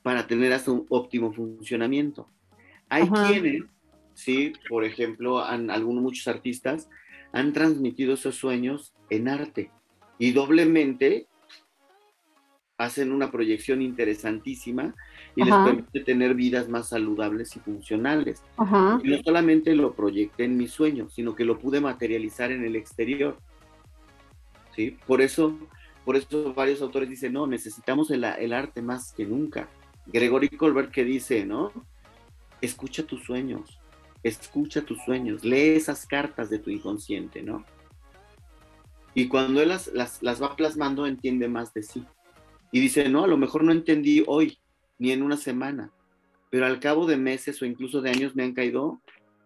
Para tener hasta un óptimo funcionamiento. Hay quienes, ¿sí? Por ejemplo, algunos, muchos artistas han transmitido esos sueños en arte y doblemente hacen una proyección interesantísima y les permite tener vidas más saludables y funcionales. Y no solamente lo proyecté en mi sueño, sino que lo pude materializar en el exterior. ¿Sí? Por eso, por eso varios autores dicen, no, necesitamos el, el arte más que nunca. Gregory Colbert que dice, ¿no? Escucha tus sueños, escucha tus sueños, lee esas cartas de tu inconsciente, ¿no? Y cuando él las, las, va plasmando, entiende más de sí. Y dice, no, a lo mejor no entendí hoy, ni en una semana, pero al cabo de meses o incluso de años me han caído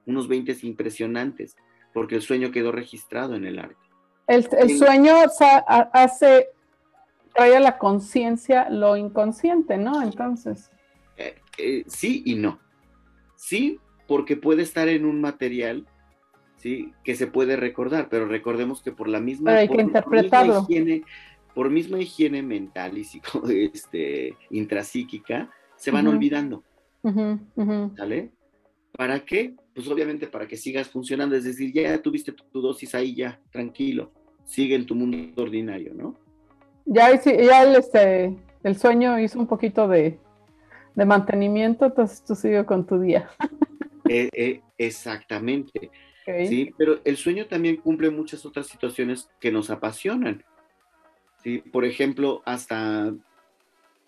unos 20 impresionantes, porque el sueño quedó registrado en el arte. El, sueño hace, trae a la conciencia lo inconsciente, ¿no? Entonces. Eh, eh, sí y no. Sí, porque puede estar en un material ¿sí? Que se puede recordar, pero recordemos que por la misma, hay que interpretarlo. higiene, por misma higiene mental y psico, este, intrapsíquica, se van olvidando. ¿Sale? ¿Para qué? Pues obviamente para que sigas funcionando, es decir, ya tuviste tu, dosis ahí, ya, tranquilo, sigue en tu mundo ordinario, ¿no? Ya, ya el, este, el sueño hizo un poquito de, mantenimiento, entonces tú sigues con tu día. Eh, eh, exactamente. Sí, pero el sueño también cumple muchas otras situaciones que nos apasionan. Sí, por ejemplo, hasta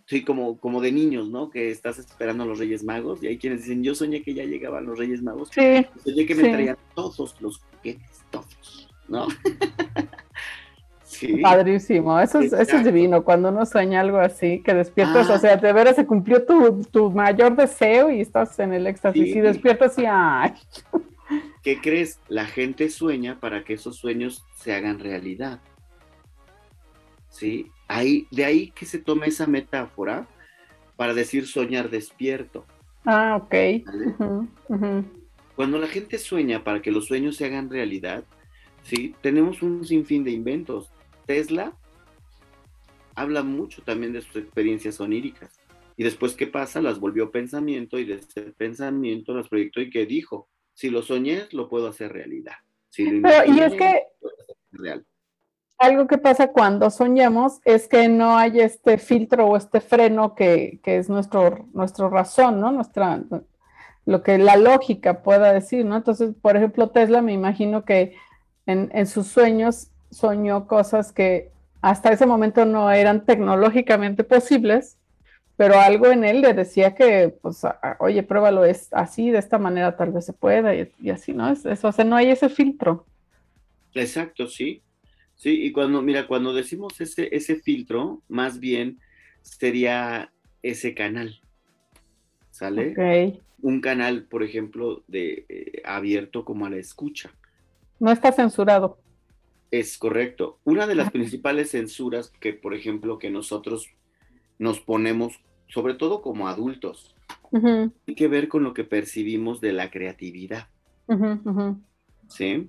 sí, como, como de niños, ¿no? Que estás esperando a los Reyes Magos y hay quienes dicen, yo soñé que ya llegaban los Reyes Magos. Sí. Soñé que me traían todos los juguetes, todos, ¿no? sí. Padrísimo, eso es, eso es divino, cuando uno sueña algo así, que despiertas, o ah. sea, de veras se cumplió tu, tu, mayor deseo y estás en el éxtasis y despiertas y ¡ay! ¿Qué crees? La gente sueña para que esos sueños se hagan realidad. ¿Sí? Ahí, de ahí que se toma esa metáfora para decir soñar despierto. Ah, ok. Cuando la gente sueña para que los sueños se hagan realidad, ¿sí? Tenemos un sinfín de inventos. Tesla habla mucho también de sus experiencias oníricas. Y después, ¿qué pasa? Las volvió pensamiento y de ese pensamiento las proyectó y ¿qué dijo? Si lo soñé, lo puedo hacer realidad. y es que algo que pasa cuando soñamos es que no hay este filtro o este freno que, es nuestro, nuestro razón, ¿no? Nuestra, lo que la lógica pueda decir, ¿no? Entonces, por ejemplo, Tesla me imagino que en, en sus sueños soñó cosas que hasta ese momento no eran tecnológicamente posibles pero algo en él le decía que, pues, oye, pruébalo, es así, de esta manera tal vez se pueda, y, así, ¿no? Es, eso, o sea, no hay ese filtro. Exacto, sí. Sí, y cuando, mira, cuando decimos ese, ese filtro, más bien sería ese canal, ¿sale? Un canal, por ejemplo, de eh, abierto como a la escucha. No está censurado. Es correcto. Una de las principales censuras que, por ejemplo, que nosotros nos ponemos, sobre todo como adultos, tiene que ver con lo que percibimos de la creatividad. ¿Sí?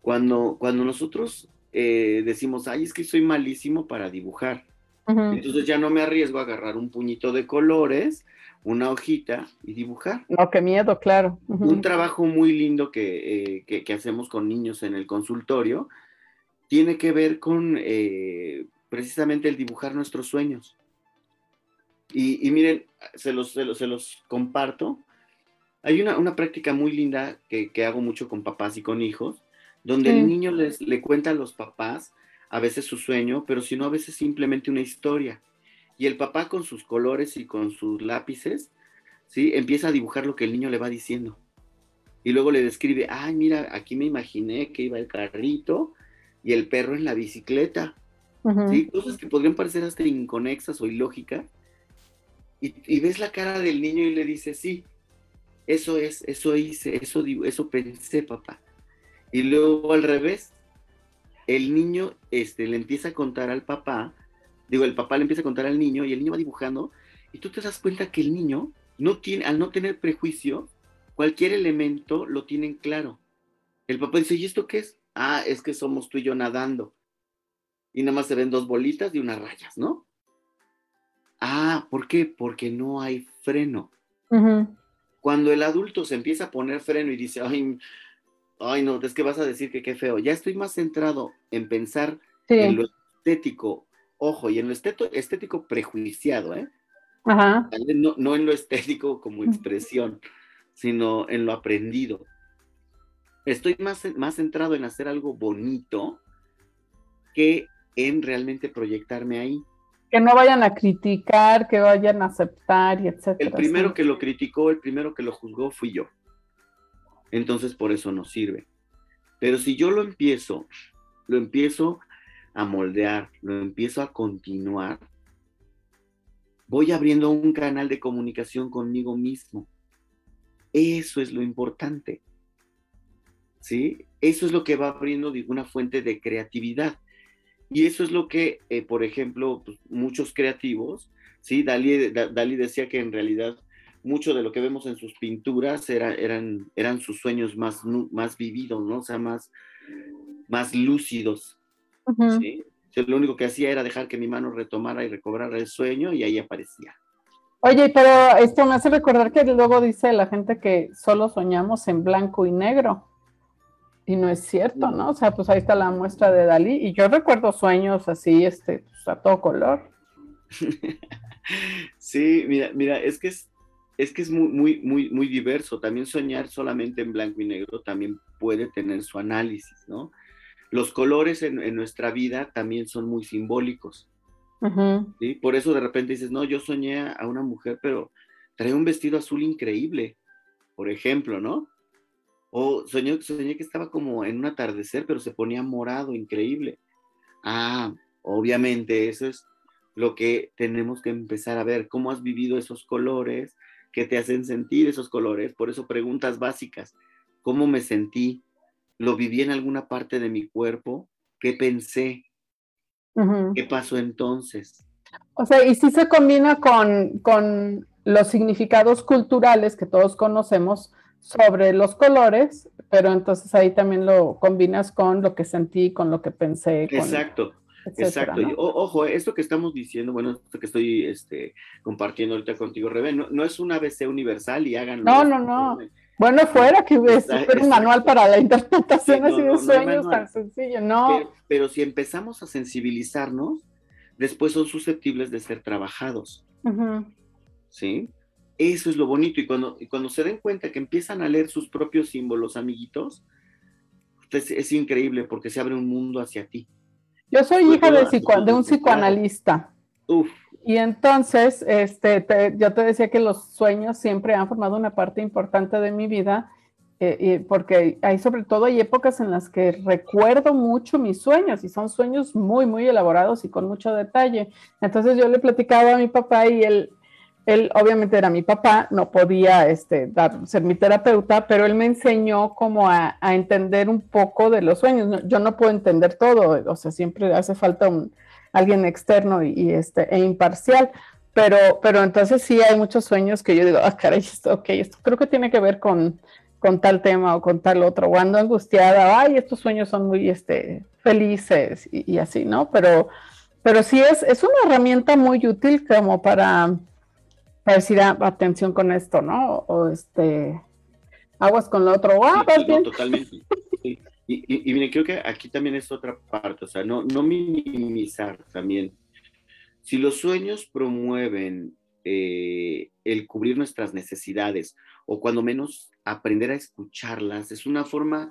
Cuando, cuando nosotros eh, decimos, ay, es que soy malísimo para dibujar. Entonces ya no me arriesgo a agarrar un puñito de colores, una hojita y dibujar. No, qué miedo, claro. Un trabajo muy lindo eh, que, que, hacemos con niños en el consultorio tiene que ver con eh, precisamente el dibujar nuestros sueños. Y, miren, se los, se los, comparto. Hay una, una práctica muy linda que, que, hago mucho con papás y con hijos, donde el niño les, le cuenta a los papás a veces su sueño, pero si no, a veces simplemente una historia. Y el papá con sus colores y con sus lápices, ¿sí? Empieza a dibujar lo que el niño le va diciendo. Y luego le describe, ay, mira, aquí me imaginé que iba el carrito y el perro en la bicicleta. ¿sí? Cosas que podrían parecer hasta inconexas o ilógicas. Y, y, ves la cara del niño y le dices, sí, eso es, eso hice, eso, eso pensé, papá. Y luego al revés, el niño este, le empieza a contar al papá digo, el papá le empieza a contar al niño y el niño va dibujando y tú te das cuenta que el niño no tiene, al no tener prejuicio, cualquier elemento lo tienen claro. El papá dice, ¿y esto qué es? Ah, es que somos tú y yo nadando. Y nada más se ven dos bolitas y unas rayas, ¿no? Ah, ¿por qué? Porque no hay freno. Cuando el adulto se empieza a poner freno y dice, ay, ay, no, es que vas a decir que qué feo. Ya estoy más centrado en pensar en lo estético ojo, y en lo estético prejuiciado, ¿eh? Ajá. No, en lo estético como expresión, sino en lo aprendido. Estoy más, más centrado en hacer algo bonito que en realmente proyectarme ahí. Que no vayan a criticar, que vayan a aceptar y etcétera. El primero que lo criticó, el primero que lo juzgó fui yo. Entonces por eso no sirve. Pero si yo lo empiezo, lo empiezo a moldear, lo empiezo a continuar, voy abriendo un canal de comunicación conmigo mismo. Eso es lo importante. ¿Sí? Eso es lo que va abriendo una fuente de creatividad. Y eso es lo que, eh, por ejemplo, pues, muchos creativos, ¿sí? Dalí, decía que en realidad mucho de lo que vemos en sus pinturas era, eran, eran sus sueños más, más vividos, ¿no? O sea, más, más lúcidos. ¿sí? lo único que hacía era dejar que mi mano retomara y recobrara el sueño y ahí aparecía. Oye, pero esto me hace recordar que luego dice la gente que solo soñamos en blanco y negro. Y no es cierto, ¿no? O sea, pues ahí está la muestra de Dalí. Y yo recuerdo sueños así, este, pues, a todo color. sí, mira, mira, es que es, es que es muy, muy, muy, muy diverso. También soñar solamente en blanco y negro también puede tener su análisis, ¿no? los colores en, nuestra vida también son muy simbólicos. Por eso de repente dices, no, yo soñé a una mujer, pero trae un vestido azul increíble, por ejemplo, ¿no? O soñé, soñé que estaba como en un atardecer, pero se ponía morado, increíble. Ah, obviamente eso es lo que tenemos que empezar a ver, cómo has vivido esos colores, qué te hacen sentir esos colores. Por eso preguntas básicas, ¿cómo me sentí? lo viví en alguna parte de mi cuerpo, ¿qué pensé? ¿Qué pasó entonces? O sea, y si se combina con, con los significados culturales que todos conocemos sobre los colores, pero entonces ahí también lo combinas con lo que sentí, con lo que pensé. Exacto. Exacto. ojo, esto que estamos diciendo, bueno, esto que estoy este, compartiendo ahorita contigo, Rebe, no, no, es un ABC universal y háganlo. No, no, no. Bueno, fuera que hubiese un manual para la interpretación así de sueños tan sencillo, ¿no? Pero, si empezamos a sensibilizarnos, después son susceptibles de ser trabajados. ¿Sí? Eso es lo bonito. Y cuando, y cuando se den cuenta que empiezan a leer sus propios símbolos, amiguitos, pues es, increíble porque se abre un mundo hacia ti. Yo soy hija de, de un psicoanalista. Uf. Y entonces, este, yo te decía que los sueños siempre han formado una parte importante de mi vida, eh, porque hay sobre todo hay épocas en las que recuerdo mucho mis sueños y son sueños muy, muy elaborados y con mucho detalle. Entonces yo le platicaba a mi papá y él, él obviamente era mi papá, no podía este, ser mi terapeuta, pero él me enseñó como a, entender un poco de los sueños. Yo no puedo entender todo, o sea, siempre hace falta un alguien externo y, este, e imparcial. Pero, pero entonces sí hay muchos sueños que yo digo, ah, caray, esto, ok, esto creo que tiene que ver con, con tal tema o con tal otro, o ando angustiada, ay, estos sueños son muy este, felices y, así, ¿no? Pero, pero sí es, es una herramienta muy útil como para decir, ah, atención con esto, ¿no? O este, aguas con lo otro, ah, Totalmente. Y, y, y, creo que aquí también es otra parte, o sea, no, no minimizar también. Si los sueños promueven eh, el cubrir nuestras necesidades o cuando menos aprender a escucharlas, es una forma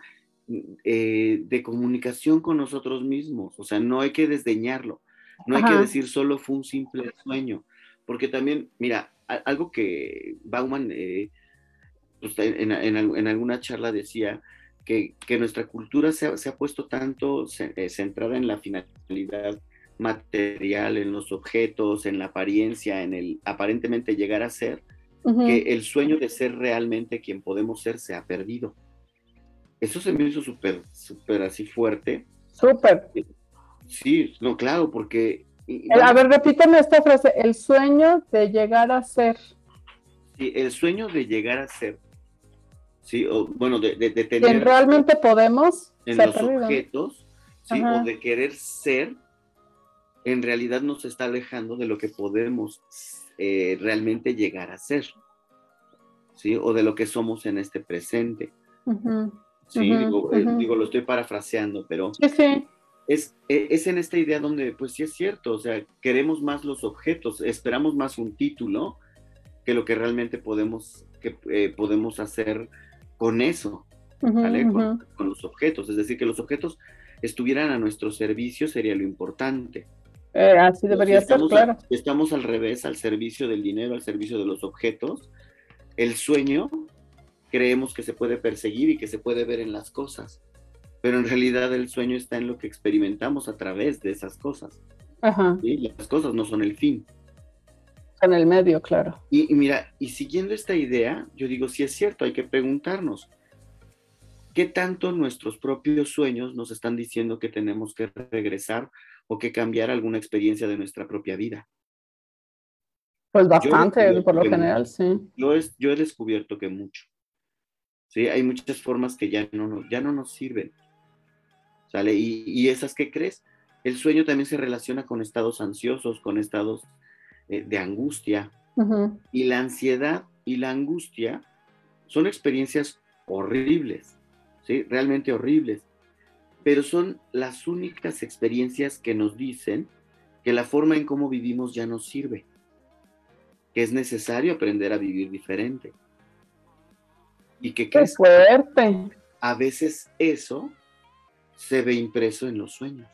eh, de comunicación con nosotros mismos, o sea, no hay que desdeñarlo, no hay que decir solo fue un simple sueño, porque también, mira, algo que Bauman eh, pues, en, en, alguna charla decía, que, nuestra cultura se ha, puesto tanto eh, centrada en la finalidad material, en los objetos, en la apariencia, en el aparentemente llegar a ser, que el sueño de ser realmente quien podemos ser se ha perdido. Eso se me hizo súper, súper así fuerte. Súper. Sí, no, claro, porque... a ver, repíteme esta frase, el sueño de llegar a ser. Sí, el sueño de llegar a ser. Sí, o bueno, de, de, tener... realmente podemos... En los objetos, sí, o de querer ser, en realidad nos está alejando de lo que podemos eh, realmente llegar a ser. ¿Sí? O de lo que somos en este presente. Sí, eh, digo, lo estoy parafraseando, pero Es, e, es en esta idea donde, pues sí es cierto, o sea, queremos más los objetos, esperamos más un título que lo que realmente podemos, que, eh, podemos hacer con eso, ¿vale? con, los objetos. Es decir, que los objetos estuvieran a nuestro servicio sería lo importante. Eh, así debería ser, claro. estamos al revés, al servicio del dinero, al servicio de los objetos. El sueño creemos que se puede perseguir y que se puede ver en las cosas, pero en realidad el sueño está en lo que experimentamos a través de esas cosas. Ajá. Las cosas no son el fin. En el medio, claro. Y, mira, y siguiendo esta idea, yo digo, si es cierto, hay que preguntarnos, ¿qué tanto nuestros propios sueños nos están diciendo que tenemos que regresar o que cambiar alguna experiencia de nuestra propia vida? Pues bastante, por lo general, sí. Yo, yo he descubierto que mucho. ¿sí? Hay muchas formas que ya no, ya no nos sirven. ¿Sale? Y, esas que crees, el sueño también se relaciona con estados ansiosos, con estados eh, de angustia. Y la ansiedad y la angustia son experiencias horribles, ¿sí? Realmente horribles. Pero son las únicas experiencias que nos dicen que la forma en cómo vivimos ya nos sirve, que es necesario aprender a vivir diferente. Y que Qué fuerte. A veces eso se ve impreso en los sueños.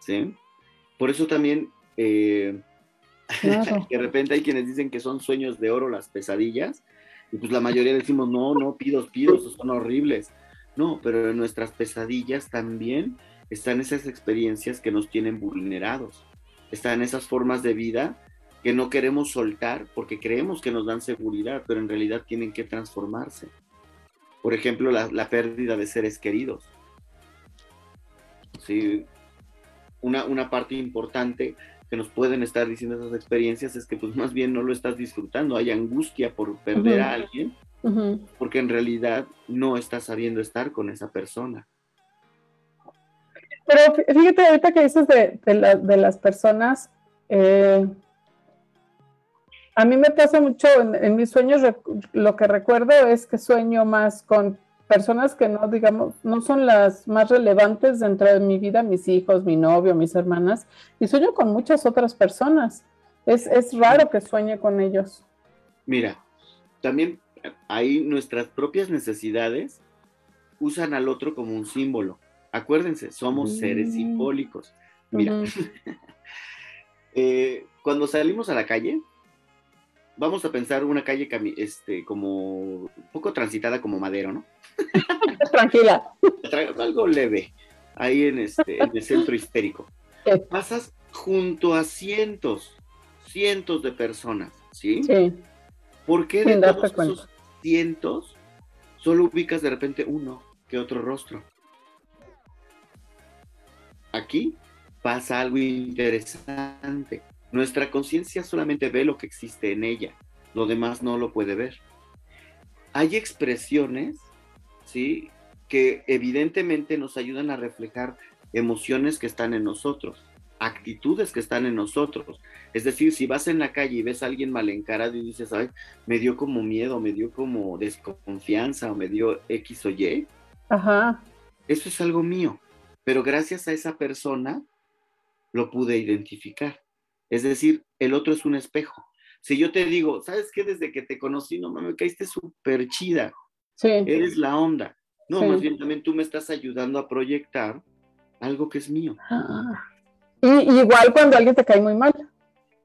¿Sí? Por eso también eh, de repente hay quienes dicen que son sueños de oro las pesadillas, y pues la mayoría decimos, no, no, pidos, pidos, son horribles. No, pero en nuestras pesadillas también están esas experiencias que nos tienen vulnerados, están esas formas de vida que no queremos soltar porque creemos que nos dan seguridad, pero en realidad tienen que transformarse. Por ejemplo, la, pérdida de seres queridos. Sí, una, una, parte importante que nos pueden estar diciendo esas experiencias es que pues más bien no lo estás disfrutando, hay angustia por perder a alguien, porque en realidad no estás sabiendo estar con esa persona. Pero fíjate, ahorita que dices de, de las personas, eh, a mí me pasa mucho en, mis sueños, lo que recuerdo es que sueño más con personas que no, digamos, no son las más relevantes dentro de mi vida, mis hijos, mi novio, mis hermanas, y sueño con muchas otras personas. Es, es raro que sueñe con ellos. Mira, también ahí nuestras propias necesidades usan al otro como un símbolo. Acuérdense, somos seres mm. simbólicos. Mira, eh, cuando salimos a la calle, vamos a pensar una calle este, como un poco transitada como Madero, ¿no? Tranquila. Algo leve, ahí en, este, en el centro histérico. Pasas junto a cientos, cientos de personas, ¿sí? Sí. ¿Por qué de todos esos cientos solo ubicas de repente uno que otro rostro? Aquí pasa algo interesante. Nuestra conciencia solamente ve lo que existe en ella, lo demás no lo puede ver. hay expresiones, ¿sí? Que evidentemente nos ayudan a reflejar emociones que están en nosotros, actitudes que están en nosotros. Es decir, si vas en la calle y ves a alguien mal encarado y dices, ay, me dio como miedo, me dio como desconfianza o me dio X o Y, Ajá. eso es algo mío. Pero gracias a esa persona lo pude identificar. Es decir, el otro es un espejo. Si yo te digo, ¿sabes qué? Desde que te conocí, no me caíste súper chida. Sí. Eres la onda. No, Sí. más bien también tú me estás ayudando a proyectar algo que es mío. Ah. Y, y igual cuando alguien te cae muy mal.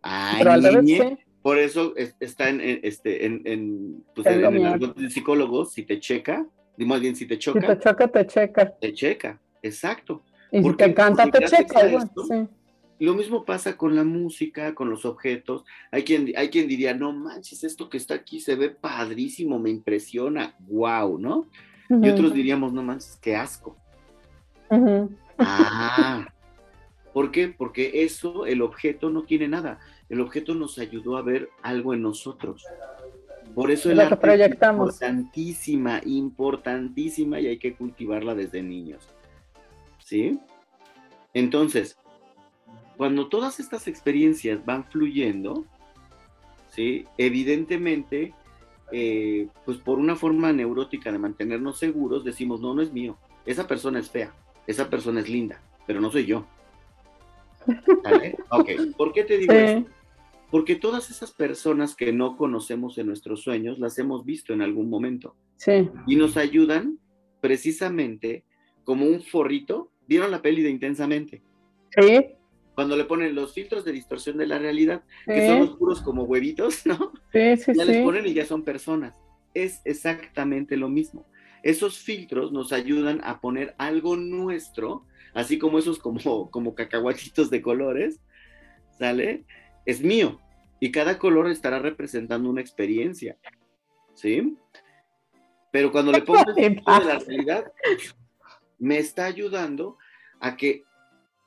Ay, sí. Por eso es- está en, en- este, en, en, pues, Es en- el psicólogo, si te checa, más bien si te Si choca, te choca, te checa. te checa. Exacto. Y si Porque- te canta, porque te checa. esto, sí. Lo mismo pasa con la música, con los objetos. Hay quien, hay quien diría, no manches, esto que está aquí se ve padrísimo, me impresiona, wow, ¿no? Y otros diríamos, no manches, qué asco. Ah, ¿por qué? Porque eso, el objeto no tiene nada. El objeto nos ayudó a ver algo en nosotros. Por eso el arte es proyectamos. importantísima, importantísima y hay que cultivarla desde niños. ¿Sí? Entonces, cuando todas estas experiencias van fluyendo, ¿sí? Evidentemente, eh, pues por una forma neurótica de mantenernos seguros, decimos, no, no es mío. Esa persona es fea, esa persona es linda, pero no soy yo. ¿Sale? Ok, ¿por qué te digo Sí. esto? Porque todas esas personas que no conocemos en nuestros sueños las hemos visto en algún momento Sí. y nos ayudan precisamente como un forrito. ¿Vieron la peli de Intensamente? Sí. Cuando le ponen los filtros de distorsión de la realidad, que son puros como huevitos, ¿no? Sí, sí, Ya les ponen y ya son personas. Es exactamente lo mismo. Esos filtros nos ayudan a poner algo nuestro, así como esos como, como cacahuatitos de colores, ¿sale? Es mío. Y cada color estará representando una experiencia, ¿sí? Pero cuando le pongo el filtro de la realidad, me está ayudando a que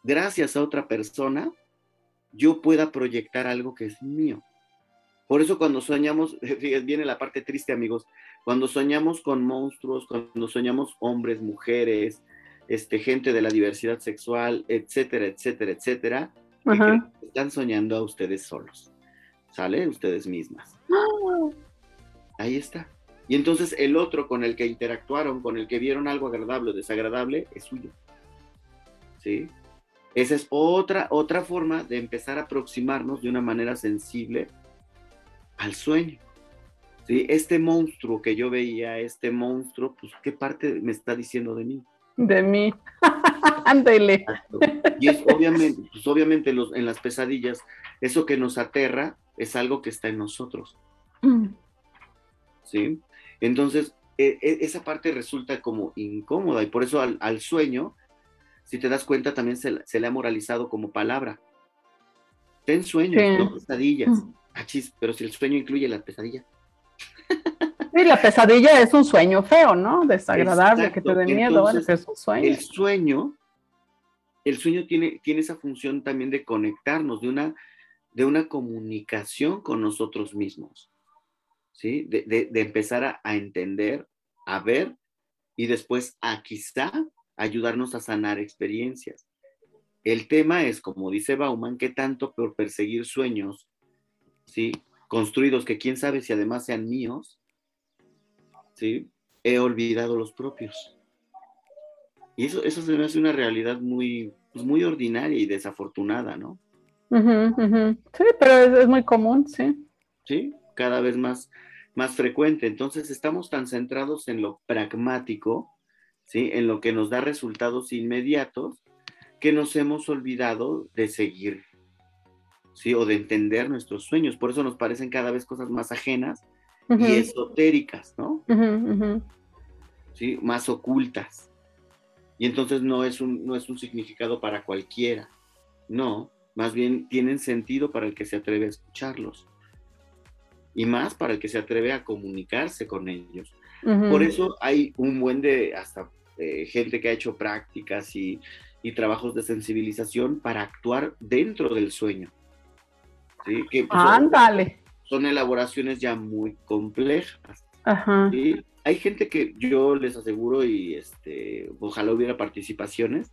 gracias a otra persona yo pueda proyectar algo que es mío. Por eso cuando soñamos, viene la parte triste, amigos, cuando soñamos con monstruos, cuando soñamos hombres, mujeres, este, gente de la diversidad sexual, etcétera, etcétera, etcétera, están soñando a ustedes solos, ¿sale? Ustedes mismas. Ahí está. Y entonces el otro con el que interactuaron, con el que vieron algo agradable o desagradable, es suyo. ¿Sí? Esa es otra, otra forma de empezar a aproximarnos de una manera sensible al sueño. ¿Sí? Este monstruo que yo veía, este monstruo, pues, ¿qué parte me está diciendo de mí? De mí. Exacto. Y es obviamente, pues obviamente los, en las pesadillas, eso que nos aterra es algo que está en nosotros. ¿sí? Entonces, e- e- esa parte resulta como incómoda y por eso al, al sueño, si te das cuenta, también se, se le ha moralizado como palabra. Ten sueños, Sí. no pesadillas. Achis, pero si el sueño incluye la pesadilla. Sí, la pesadilla es un sueño feo, ¿no? Desagradable, que te dé miedo. Entonces, pero es un sueño. El sueño, el sueño tiene, tiene esa función también de conectarnos, de una, de una comunicación con nosotros mismos, ¿sí? De, de- de empezar a, a entender, a ver y después a quizá ayudarnos a sanar experiencias. El tema es, como dice Bauman, que tanto por perseguir sueños, ¿sí? Construidos que quién sabe si además sean míos, ¿sí? He olvidado los propios. Y eso, eso se me hace una realidad muy, pues muy ordinaria y desafortunada, ¿no? Ujú, ujú. Sí, pero es, es muy común, sí. ¿Sí? Cada vez más, más frecuente. Entonces estamos tan centrados en lo pragmático, ¿sí? En lo que nos da resultados inmediatos, que nos hemos olvidado de seguir, ¿sí? O de entender nuestros sueños. Por eso nos parecen cada vez cosas más ajenas y esotéricas, ¿no? ¿sí? más ocultas. Y entonces no es, un, no es un significado para cualquiera. No, más bien tienen sentido para el que se atreve a escucharlos. Y más para el que se atreve a comunicarse con ellos. Ujú. Por eso hay un buen de hasta eh, gente que ha hecho prácticas y, y trabajos de sensibilización para actuar dentro del sueño. ¿sí? Que pues, Ándale. son elaboraciones ya muy complejas. Ajá. Hay gente que yo les aseguro y este, ojalá hubiera participaciones,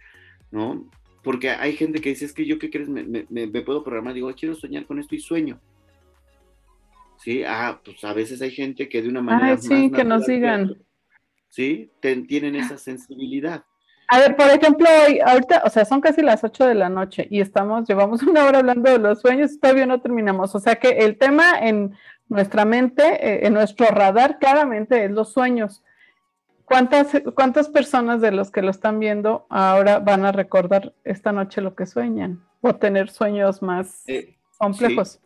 ¿no? Porque hay gente que dice, es que yo, ¿qué crees? Me, me, puedo programar, digo, quiero soñar con esto y sueño. Sí, ah, pues a veces hay gente que de una manera... Ah, sí, que nos digan. Sí, tienen esa sensibilidad. A ver, por ejemplo, hoy, ahorita, o sea, son casi las 8 de la noche y estamos, llevamos una hora hablando de los sueños y todavía no terminamos. O sea que el tema en nuestra mente, eh, en nuestro radar, claramente es los sueños. ¿Cuántas, ¿Cuántas personas de los que lo están viendo ahora van a recordar esta noche lo que sueñan o tener sueños más eh, complejos?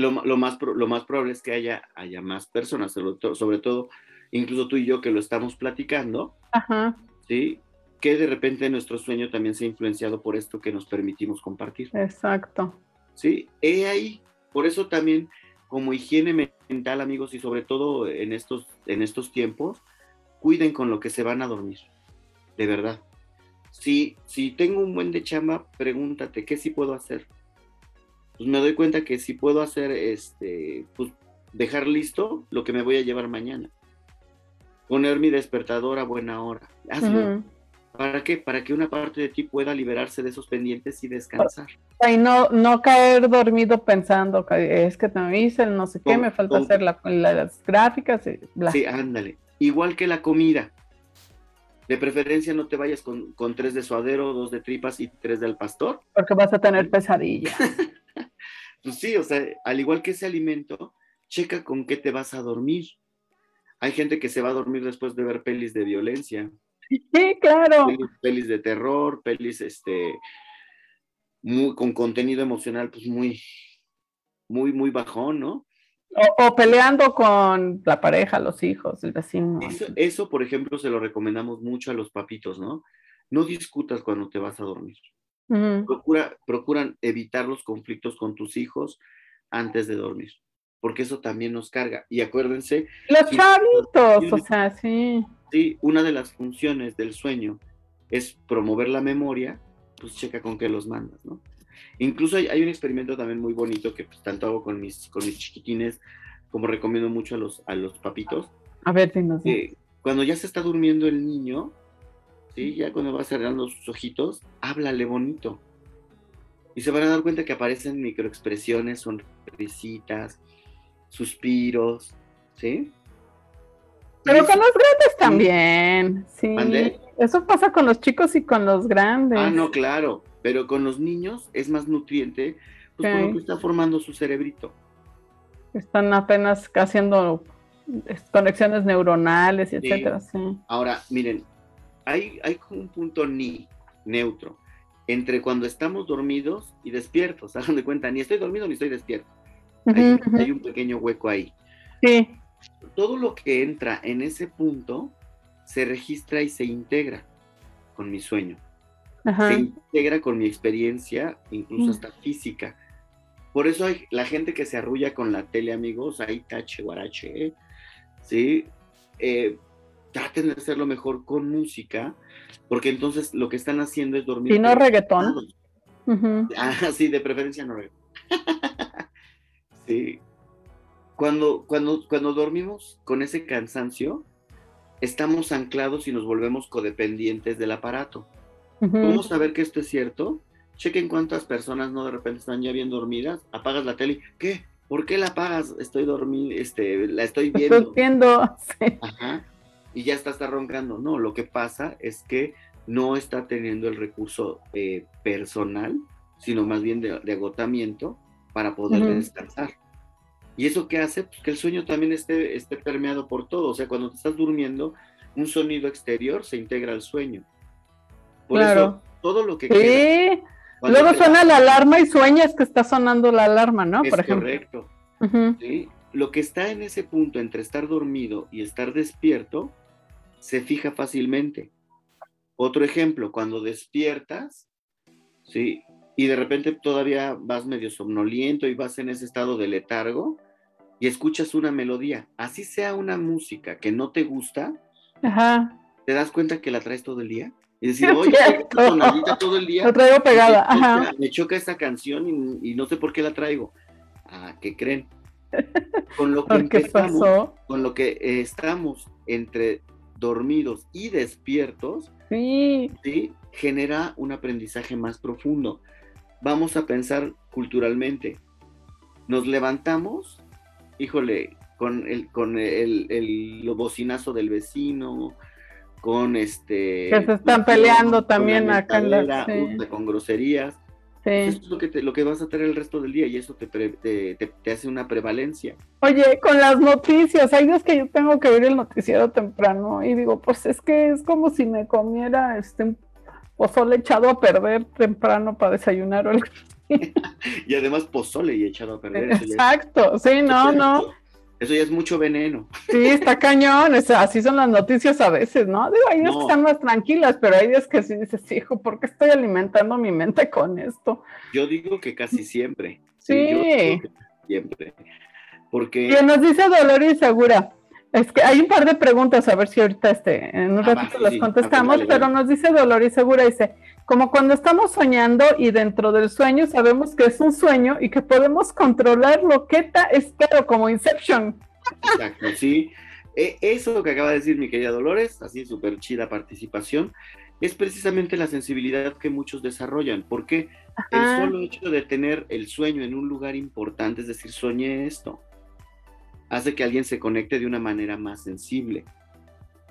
Lo, más, lo más probable es que haya, haya más personas, sobre, sobre todo, incluso tú y yo que lo estamos platicando, Ajá. ¿sí? que de repente nuestro sueño también se ha influenciado por esto que nos permitimos compartir. Exacto. Sí, he ahí. Por eso también como higiene mental, amigos, y sobre todo en estos, en estos tiempos, cuiden con lo que se van a dormir. De verdad. Si, si tengo un buen de chamba, pregúntate, ¿qué sí puedo hacer? Pues me doy cuenta que si puedo hacer, este, pues dejar listo lo que me voy a llevar mañana. Poner mi despertador a buena hora. Hazlo. ¿Para qué? Para que una parte de ti pueda liberarse de esos pendientes y descansar. Y no, no caer dormido pensando que es que me dicen no sé qué, me falta hacer las gráficas. Y bla. Sí, ándale. Igual que la comida. De preferencia no te vayas con, con, tres de suadero, dos de tripas y tres del pastor. Porque vas a tener pesadilla. pues sí, o sea, al igual que ese alimento, checa con qué te vas a dormir. Hay gente que se va a dormir después de ver pelis de violencia. Sí, claro. Pelis, de terror, pelis este, muy, con contenido emocional, pues muy, muy, muy bajón, ¿no? O, peleando con la pareja, los hijos, el vecino. Eso, por ejemplo, se lo recomendamos mucho a los papitos, ¿no? No discutas cuando te vas a dormir. Procura, procuran evitar los conflictos con tus hijos antes de dormir, porque eso también nos carga. Y acuérdense. Los chavitos, o sea, sí. Sí, una de las funciones del sueño es promover la memoria, pues checa con qué los mandas, ¿no? Incluso hay, un experimento también muy bonito que pues, tanto hago con mis, con mis chiquitines, como recomiendo mucho a los, a los papitos. A ver, no sé. cuando ya se está durmiendo el niño, ¿sí? ya cuando va cerrando sus ojitos, háblale bonito. Y se van a dar cuenta que aparecen microexpresiones, sonrisitas, suspiros, ¿sí? Pero con los grandes también, sí. Eso pasa con los chicos y con los grandes. Ah, no, claro. Pero con los niños es más nutriente, pues porque está formando su cerebrito. Están apenas haciendo conexiones neuronales, y etcétera, sí. Ahora, miren, hay, hay un punto ni neutro entre cuando estamos dormidos y despiertos. Hagan de cuenta, ni estoy dormido ni estoy despierto. hay un pequeño hueco ahí. Sí todo lo que entra en ese punto se registra y se integra con mi sueño. Se integra con mi experiencia, incluso hasta física. Por eso hay la gente que se arrulla con la tele, amigos, ahí tache, guarache. ¿sí? Eh, traten de hacerlo mejor con música, porque entonces lo que están haciendo es dormir. Y no reggaetón. Ah, sí, de preferencia no reggaetón. sí, cuando, cuando, cuando dormimos con ese cansancio, estamos anclados y nos volvemos codependientes del aparato. ¿Cómo saber que esto es cierto? Chequen cuántas personas no de repente están ya bien dormidas, apagas la tele, ¿qué? ¿Por qué la apagas? Estoy dormido, este, la estoy viendo. Estoy viendo, Ajá. Y ya está, está roncando. No, lo que pasa es que no está teniendo el recurso eh, personal, sino más bien de, agotamiento para poder descansar. ¿Y eso qué hace? Pues que el sueño también esté, esté permeado por todo. O sea, cuando te estás durmiendo, un sonido exterior se integra al sueño. Por eso, todo lo que sí. Luego suena la alarma y sueñas que está sonando la alarma, ¿no? Es correcto. ¿sí? Lo que está en ese punto entre estar dormido y estar despierto se fija fácilmente. Otro ejemplo, cuando despiertas, ¿sí? Y de repente todavía vas medio somnoliento y vas en ese estado de letargo, y escuchas una melodía, así sea una música que no te gusta, te das cuenta que la traes todo el día. Y decir, oye, tonadita todo el día. La traigo pegada, me choca, esta canción y, no sé por qué la traigo. Ah, ¿qué creen? con lo que empezamos, con lo que estamos entre dormidos y despiertos, sí. ¿sí? genera un aprendizaje más profundo. Vamos a pensar culturalmente. Nos levantamos, híjole, con el, con el, el, bocinazo del vecino, con este... Que se están peleando también acá en la... Con groserías. Sí. Eso es lo que, lo que vas a tener el resto del día y eso te, te, te, hace una prevalencia. Oye, con las noticias, hay días que yo tengo que ver el noticiero temprano y digo, pues es que es como si me comiera este un pozole echado a perder temprano para desayunar o algo y además pozole y echado a perder. Exacto, sí, no, no. Eso ya es mucho veneno. Sí, está cañón, así son las noticias a veces, ¿no? Digo, hay días que están más tranquilas, pero hay días que sí dices, hijo, ¿por qué estoy alimentando mi mente con esto? Yo digo que casi siempre. Sí. siempre. Porque... Y nos dice Dolores Segura, es que hay un par de preguntas, a ver si ahorita este, en un ah, ratito las contestamos, pero nos dice Dolores Segura, dice, como cuando estamos soñando y dentro del sueño sabemos que es un sueño y que podemos controlarlo, ¿qué tal? Espero, como Inception. Exacto, sí. E, eso que acaba de decir mi querida Dolores, así súper chida participación, es precisamente la sensibilidad que muchos desarrollan, porque el solo hecho de tener el sueño en un lugar importante, es decir, soñé esto, hace que alguien se conecte de una manera más sensible.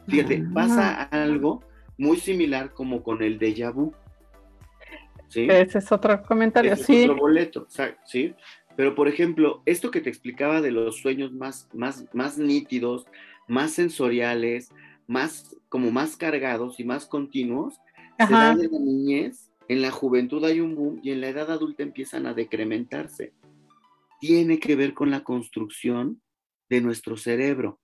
Fíjate, pasa algo muy similar como con el déjà vu. Ese es otro comentario, Ese sí. Es otro boleto, ¿sí? Pero, por ejemplo, esto que te explicaba de los sueños más, más, más nítidos, más sensoriales, más, como más cargados y más continuos, se da de la niñez, en la juventud hay un boom y en la edad adulta empiezan a decrementarse. Tiene que ver con la construcción de nuestro cerebro.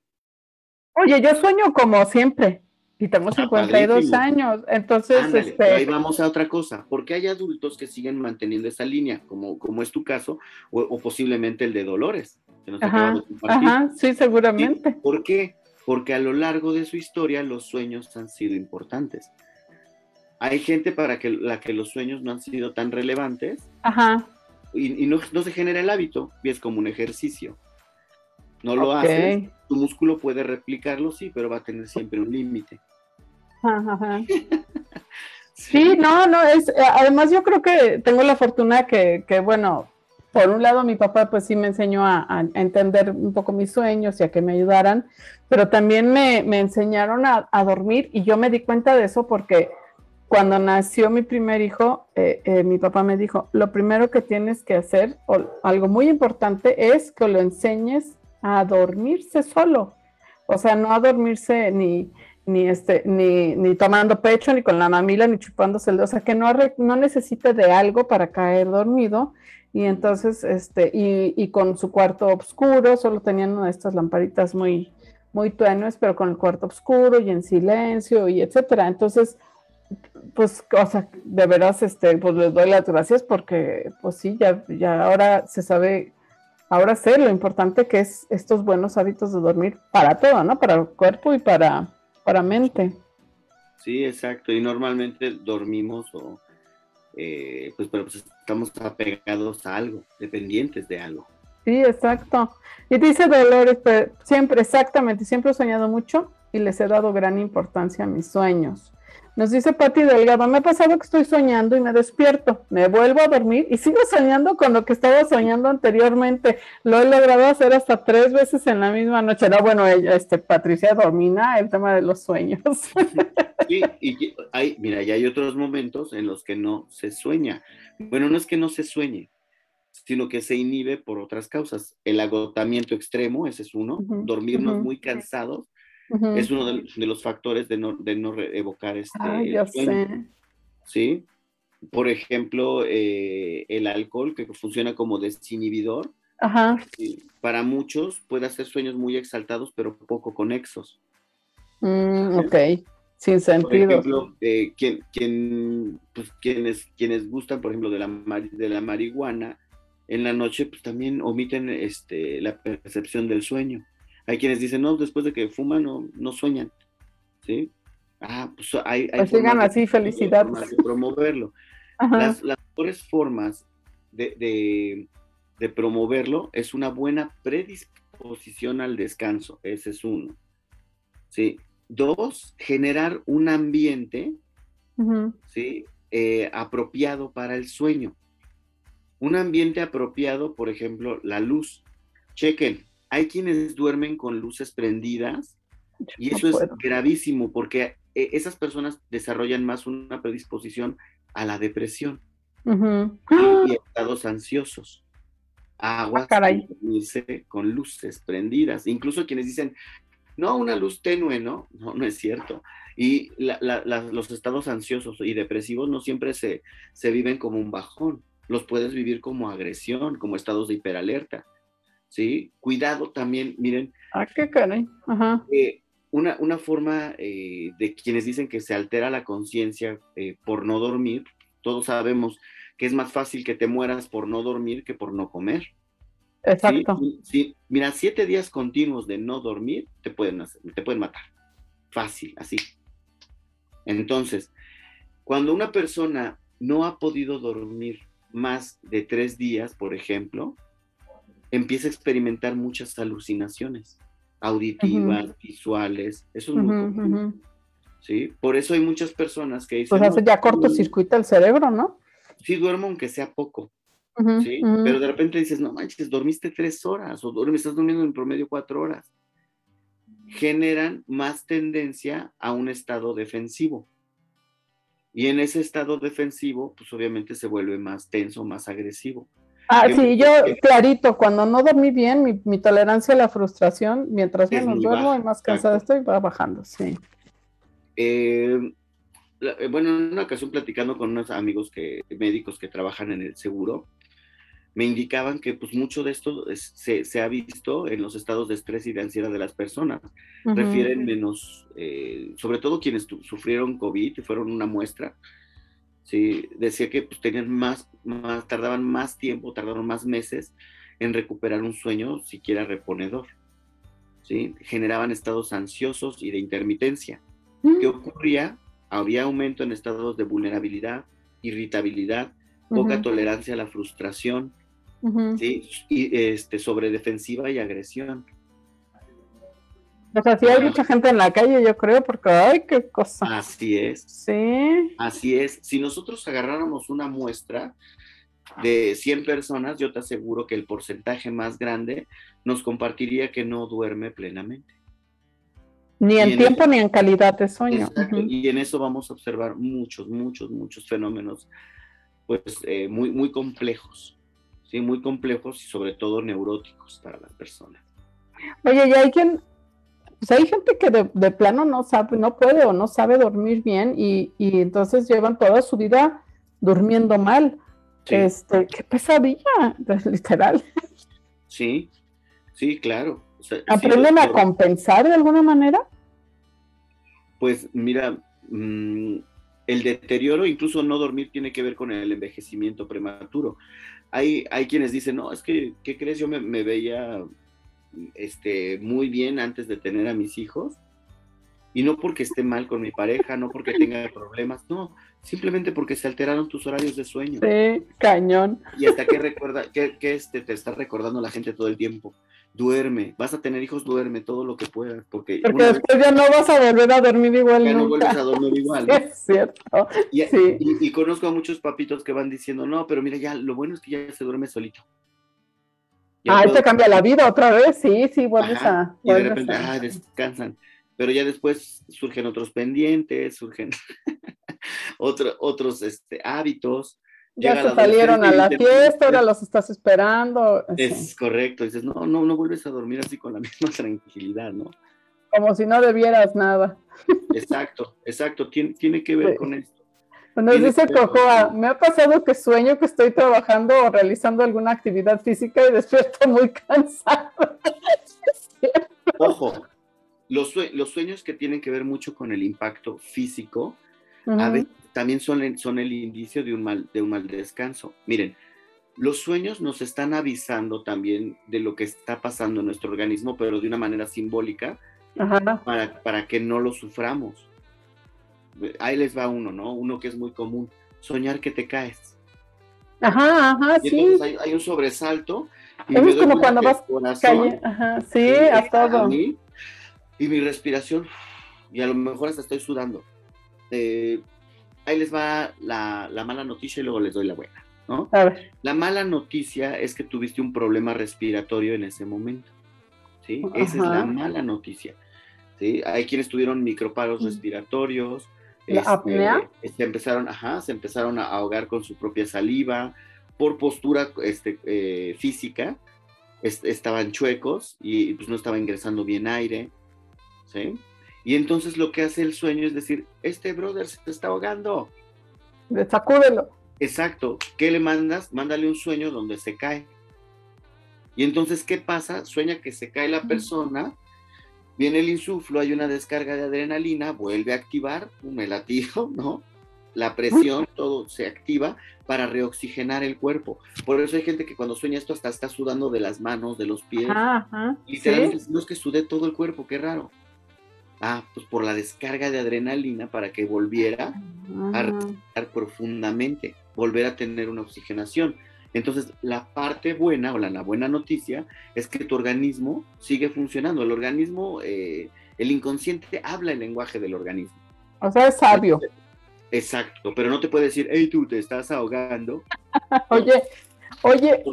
Oye, yo sueño como siempre. Y tengo 52 ah, años, entonces... este... ahí vamos a otra cosa, porque hay adultos que siguen manteniendo esa línea, como, como es tu caso, o, posiblemente el de Dolores. ajá, sí, seguramente. ¿Por qué? Porque a lo largo de su historia los sueños han sido importantes. Hay gente para que, la que los sueños no han sido tan relevantes ajá. y, no, se genera el hábito, y es como un ejercicio. No lo haces, tu músculo puede replicarlo, sí, pero va a tener siempre un límite. sí. no, no, es, eh, además yo creo que tengo la fortuna que, que bueno, por un lado mi papá pues sí me enseñó a, entender un poco mis sueños y a que me ayudaran, pero también me, enseñaron a, dormir y yo me di cuenta de eso porque cuando nació mi primer hijo, eh, eh, mi papá me dijo, lo primero que tienes que hacer, o algo muy importante, es que lo enseñes a dormirse solo. O sea, no a dormirse ni, ni, este, ni, ni tomando pecho, ni con la mamila, ni chupándose el dedo. O sea, que no, no necesite de algo para caer dormido. Y entonces, este, y, y con su cuarto oscuro, solo tenían una de estas lamparitas muy, muy tenues, pero con el cuarto oscuro y en silencio y etcétera. Entonces, pues, o sea, de veras, este, pues les doy las gracias porque, pues sí, ya, ya ahora se sabe ahora sé lo importante que es estos buenos hábitos de dormir para todo, ¿no? Para el cuerpo y para, para mente. Sí, exacto. Y normalmente dormimos o, eh, pues, pero pues estamos apegados a algo, dependientes de algo. Sí, exacto. Y dice Dolores, siempre, exactamente, siempre he soñado mucho y les he dado gran importancia a mis sueños. Nos dice Pati Delgado, me ha pasado que estoy soñando y me despierto, me vuelvo a dormir y sigo soñando con lo que estaba soñando anteriormente. Lo he logrado hacer hasta tres veces en la misma noche. No, bueno, ella, este, Patricia domina el tema de los sueños. Sí, y hay, mira, ya hay otros momentos en los que no se sueña. Bueno, no es que no se sueñe, sino que se inhibe por otras causas. El agotamiento extremo, ese es uno, dormirnos muy cansados es uno de, los factores de no, de no evocar este. Sí. Por ejemplo, eh, el alcohol, que funciona como desinhibidor. Ajá. Para muchos puede hacer sueños muy exaltados, pero poco conexos. Mm, ok, sin sentido. Por ejemplo, eh, quien, pues, quienes, quienes gustan, por ejemplo, de la, de la marihuana, en la noche pues también omiten este, la percepción del sueño. Hay quienes dicen, no, después de que fuman no, no sueñan, ¿sí? Ah, pues hay... hay pues sigan así, felicidades. De promoverlo. Las, las, mejores formas de, de promoverlo es una buena predisposición al descanso. Ese es uno. ¿Sí? Dos, generar un ambiente ¿sí? Eh, apropiado para el sueño. Un ambiente apropiado, por ejemplo, la luz. Chequen, hay quienes duermen con luces prendidas y eso es gravísimo porque eh, esas personas desarrollan más una predisposición a la depresión y, estados ansiosos. Agua ah, con luces prendidas. Incluso quienes dicen, no, una luz tenue, ¿no? No, no es cierto. Y los estados ansiosos y depresivos no siempre se, se viven como un bajón, los puedes vivir como agresión, como estados de hiperalerta. ¿Sí? Cuidado también, miren. Ah, qué caray. Ajá. Eh, una, una, forma eh, de quienes dicen que se altera la conciencia eh, por no dormir, todos sabemos que es más fácil que te mueras por no dormir que por no comer. Exacto. ¿Sí? Mira, siete días continuos de no dormir te pueden, te pueden matar. Fácil, así. Entonces, cuando una persona no ha podido dormir más de tres días, por ejemplo, empieza a experimentar muchas alucinaciones auditivas, visuales. Eso es muy común. ¿sí? Por eso hay muchas personas que dicen... Pues hace ya cortocircuita el cerebro, ¿no? Sí, duermo aunque sea poco. ¿sí? Pero de repente dices, no manches, dormiste tres horas o duermes, estás durmiendo en promedio cuatro horas. Generan más tendencia a un estado defensivo. Y en ese estado defensivo, pues obviamente se vuelve más tenso, más agresivo. Ah, sí, yo clarito, cuando no dormí bien, mi, tolerancia a la frustración, mientras menos duermo y más cansada estoy, va bajando, sí. Eh, eh, bueno, en una ocasión platicando con unos amigos que, médicos que trabajan en el seguro, me indicaban que pues mucho de esto se, ha visto en los estados de estrés y de ansiedad de las personas. Refieren menos, eh, sobre todo quienes sufrieron COVID y fueron una muestra, ¿sí? decía que pues, tenían más, más, tardaban más tiempo, tardaron más meses en recuperar un sueño siquiera reponedor. ¿sí? Generaban estados ansiosos y de intermitencia. ¿Qué ocurría? Había aumento en estados de vulnerabilidad, irritabilidad, poca tolerancia a la frustración, ¿sí? Y este, sobre defensiva y agresión. O sea, sí hay mucha gente en la calle, yo creo, porque ay, qué cosa. Así es. Sí. Así es. Si nosotros agarráramos una muestra de 100 personas, yo te aseguro que el porcentaje más grande nos compartiría que no duerme plenamente. Ni en, tiempo ni en calidad de sueño. Y en eso vamos a observar muchos, muchos, muchos fenómenos, pues eh, muy, muy complejos sí, muy complejos y sobre todo neuróticos para las personas. Oye, ¿y hay quien, pues hay gente que de, plano no sabe, no puede o no sabe dormir bien y, entonces llevan toda su vida durmiendo mal. Este, qué pesadilla, literal. Sí, sí, claro. ¿Aprenden a compensar de alguna manera? Pues mira, mm, el deterioro, incluso no dormir, tiene que ver con el envejecimiento prematuro hay, hay quienes dicen, no, es que, ¿qué crees? Yo me, veía este, muy bien antes de tener a mis hijos. Y no porque esté mal con mi pareja, no porque tenga problemas, no, simplemente porque se alteraron tus horarios de sueño. Sí, cañón. Y hasta que recuerda, que, que este, te está recordando la gente todo el tiempo duerme, vas a tener hijos, duerme todo lo que puedas, porque, porque después ya no vas a volver a dormir igual. Ya no vuelves a dormir igual. Es cierto. Y, conozco a muchos papitos que van diciendo, no, pero mira, ya lo bueno es que ya se duerme solito. Ah, te cambia la vida otra vez, sí, sí, vuelves a. y de repente, ah, descansan. Pero ya después surgen otros pendientes, surgen otros este, hábitos ya se salieron a la fiesta, ahora los estás esperando. Es correcto, dices, no, no, no vuelves a dormir así con la misma tranquilidad, ¿no? Como si no debieras nada. Exacto, exacto, tiene, tiene que ver con esto. Nos dice Cojoa, me ha pasado que sueño que estoy trabajando o realizando alguna actividad física y despierto muy cansado. Ojo, los, sueños que tienen que ver mucho con el impacto físico, a veces también son, son el indicio de un, mal, de un mal descanso. Miren, los sueños nos están avisando también de lo que está pasando en nuestro organismo, pero de una manera simbólica, Para, para que no lo suframos. Ahí les va uno, ¿no? Uno que es muy común, soñar que te caes. Ajá, ajá, y sí. hay, un sobresalto. Y es como cuando vas calle, ajá, sí, a todo. y mi respiración, y a lo mejor hasta estoy sudando. Eh, ahí les va la, la, mala noticia y luego les doy la buena, ¿no? A ver. La mala noticia es que tuviste un problema respiratorio en ese momento, ¿sí? Esa es la mala noticia, ¿sí? Hay quienes tuvieron microparos mm. respiratorios, ¿La este, apnea? Se empezaron, ajá, se empezaron a ahogar con su propia saliva, por postura este, eh, física, estaban chuecos y pues no estaba ingresando bien aire, ¿sí? Y entonces lo que hace el sueño es decir, este brother se está ahogando. Sacúdelo. Exacto. ¿Qué le mandas? Mándale un sueño donde se cae. Y entonces, ¿qué pasa? Sueña que se cae la persona, viene el insuflo, hay una descarga de adrenalina, vuelve a activar un latido, ¿no? La presión, todo se activa para reoxigenar el cuerpo. Por eso hay gente que cuando sueña esto hasta está sudando de las manos, de los pies. Ajá, y literalmente, no es que sude todo el cuerpo, qué raro. Ah, pues por la descarga de adrenalina para que volviera a respirar profundamente, volver a tener una oxigenación. Entonces, la parte buena o la, buena noticia es que tu organismo sigue funcionando. El organismo, eh, el inconsciente habla el lenguaje del organismo. O sea, es sabio. Exacto, pero no te puede decir, hey, tú te estás ahogando. oye, oye.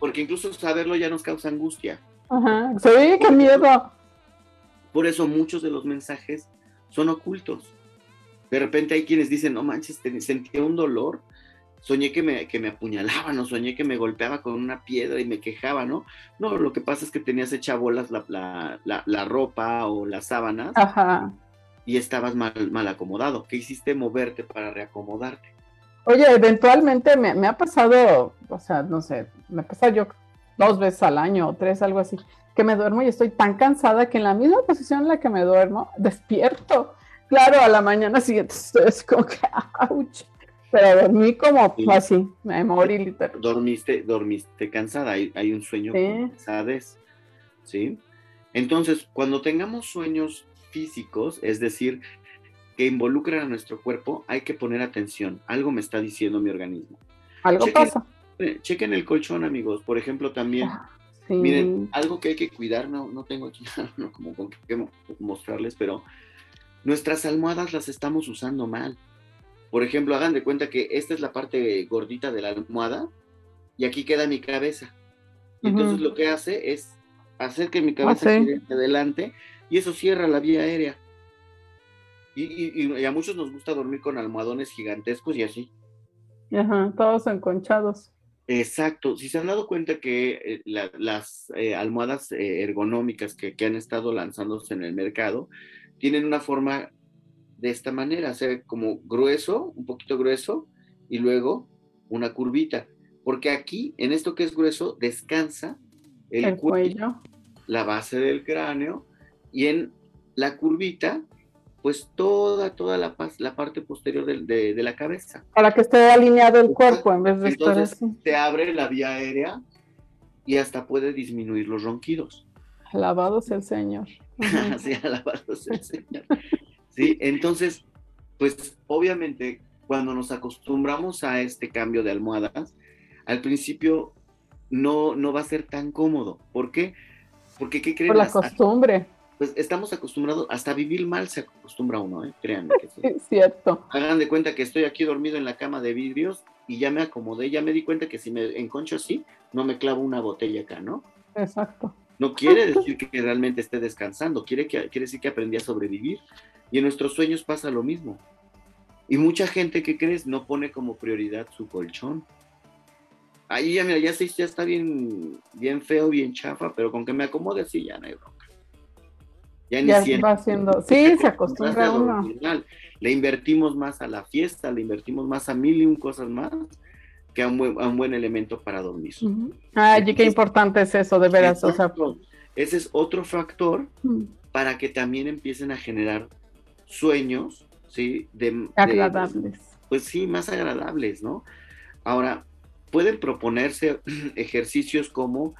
Porque, incluso saberlo ya nos causa angustia. Ajá, sí, qué miedo. Por eso muchos de los mensajes son ocultos. De repente hay quienes dicen, no manches, sentí un dolor, soñé que me, que me apuñalaban o soñé que me golpeaba con una piedra y me quejaba, ¿no? No, lo que pasa es que tenías hecha bolas la, la, ropa o las sábanas y estabas mal, mal acomodado. ¿Qué hiciste? Moverte para reacomodarte. Oye, eventualmente me, me, ha pasado, o sea, no sé, me pasa yo dos veces al año o tres, algo así, que me duermo y estoy tan cansada que en la misma posición en la que me duermo, despierto. Claro, a la mañana siguiente estoy así como que. Pero dormí como así, me morí literalmente. Dormiste, dormiste cansada, hay, hay un sueño sí. ¿sí? Entonces, cuando tengamos sueños físicos, es decir, que involucran a nuestro cuerpo, hay que poner atención. Algo me está diciendo mi organismo. Algo pasa. Chequen el colchón, amigos. Por ejemplo, también ah. Miren, algo que hay que cuidar, no, no tengo aquí no, como con qué mostrarles, pero nuestras almohadas las estamos usando mal. Por ejemplo, hagan de cuenta que esta es la parte gordita de la almohada y aquí queda mi cabeza. Y entonces lo que hace es hacer que mi cabeza quede adelante y eso cierra la vía aérea. Y, y, a muchos nos gusta dormir con almohadones gigantescos y así. Ajá, todos enconchados. Exacto. Si se han dado cuenta que eh, las eh, almohadas eh, ergonómicas que, han estado lanzándose en el mercado tienen una forma de esta manera, sea, como grueso, un poquito grueso, y luego una curvita. Porque aquí, en esto que es grueso, descansa el, cuello, la base del cráneo, y en la curvita pues toda, toda la, la parte posterior de, de, la cabeza. Para que esté alineado el cuerpo en vez de Entonces, estar así. te abre la vía aérea y hasta puede disminuir los ronquidos. Alabado sea el Señor. sí, alabado sea el Señor. Sí, entonces, pues obviamente cuando nos acostumbramos a este cambio de almohadas, al principio no, no va a ser tan cómodo. ¿Por qué? Porque, ¿qué creen? Por la costumbre pues estamos acostumbrados, hasta vivir mal se acostumbra uno, ¿eh? créanme que sí. Es cierto. Hagan de cuenta que estoy aquí dormido en la cama de vidrios y ya me acomodé, ya me di cuenta que si me enconcho así, no me clavo una botella acá, ¿no? Exacto. No quiere decir que realmente esté descansando, quiere, que, quiere decir que aprendí a sobrevivir. Y en nuestros sueños pasa lo mismo. Y mucha gente que crees no pone como prioridad su colchón. Ahí ya, mira, ya, ya está bien, bien feo, bien chafa, pero con que me acomode así ya no hay bronca. Ya, ni va haciendo, sí, se acostumbra uno. Le invertimos más a la fiesta, le invertimos más a mil y un cosas más que a un buen, a un buen elemento para dormir. Ay, qué importante es eso, de veras. O sea, ese es otro factor para que también empiecen a generar sueños, ¿sí? De, agradables. pues sí, más agradables, ¿no? Ahora, pueden proponerse ejercicios como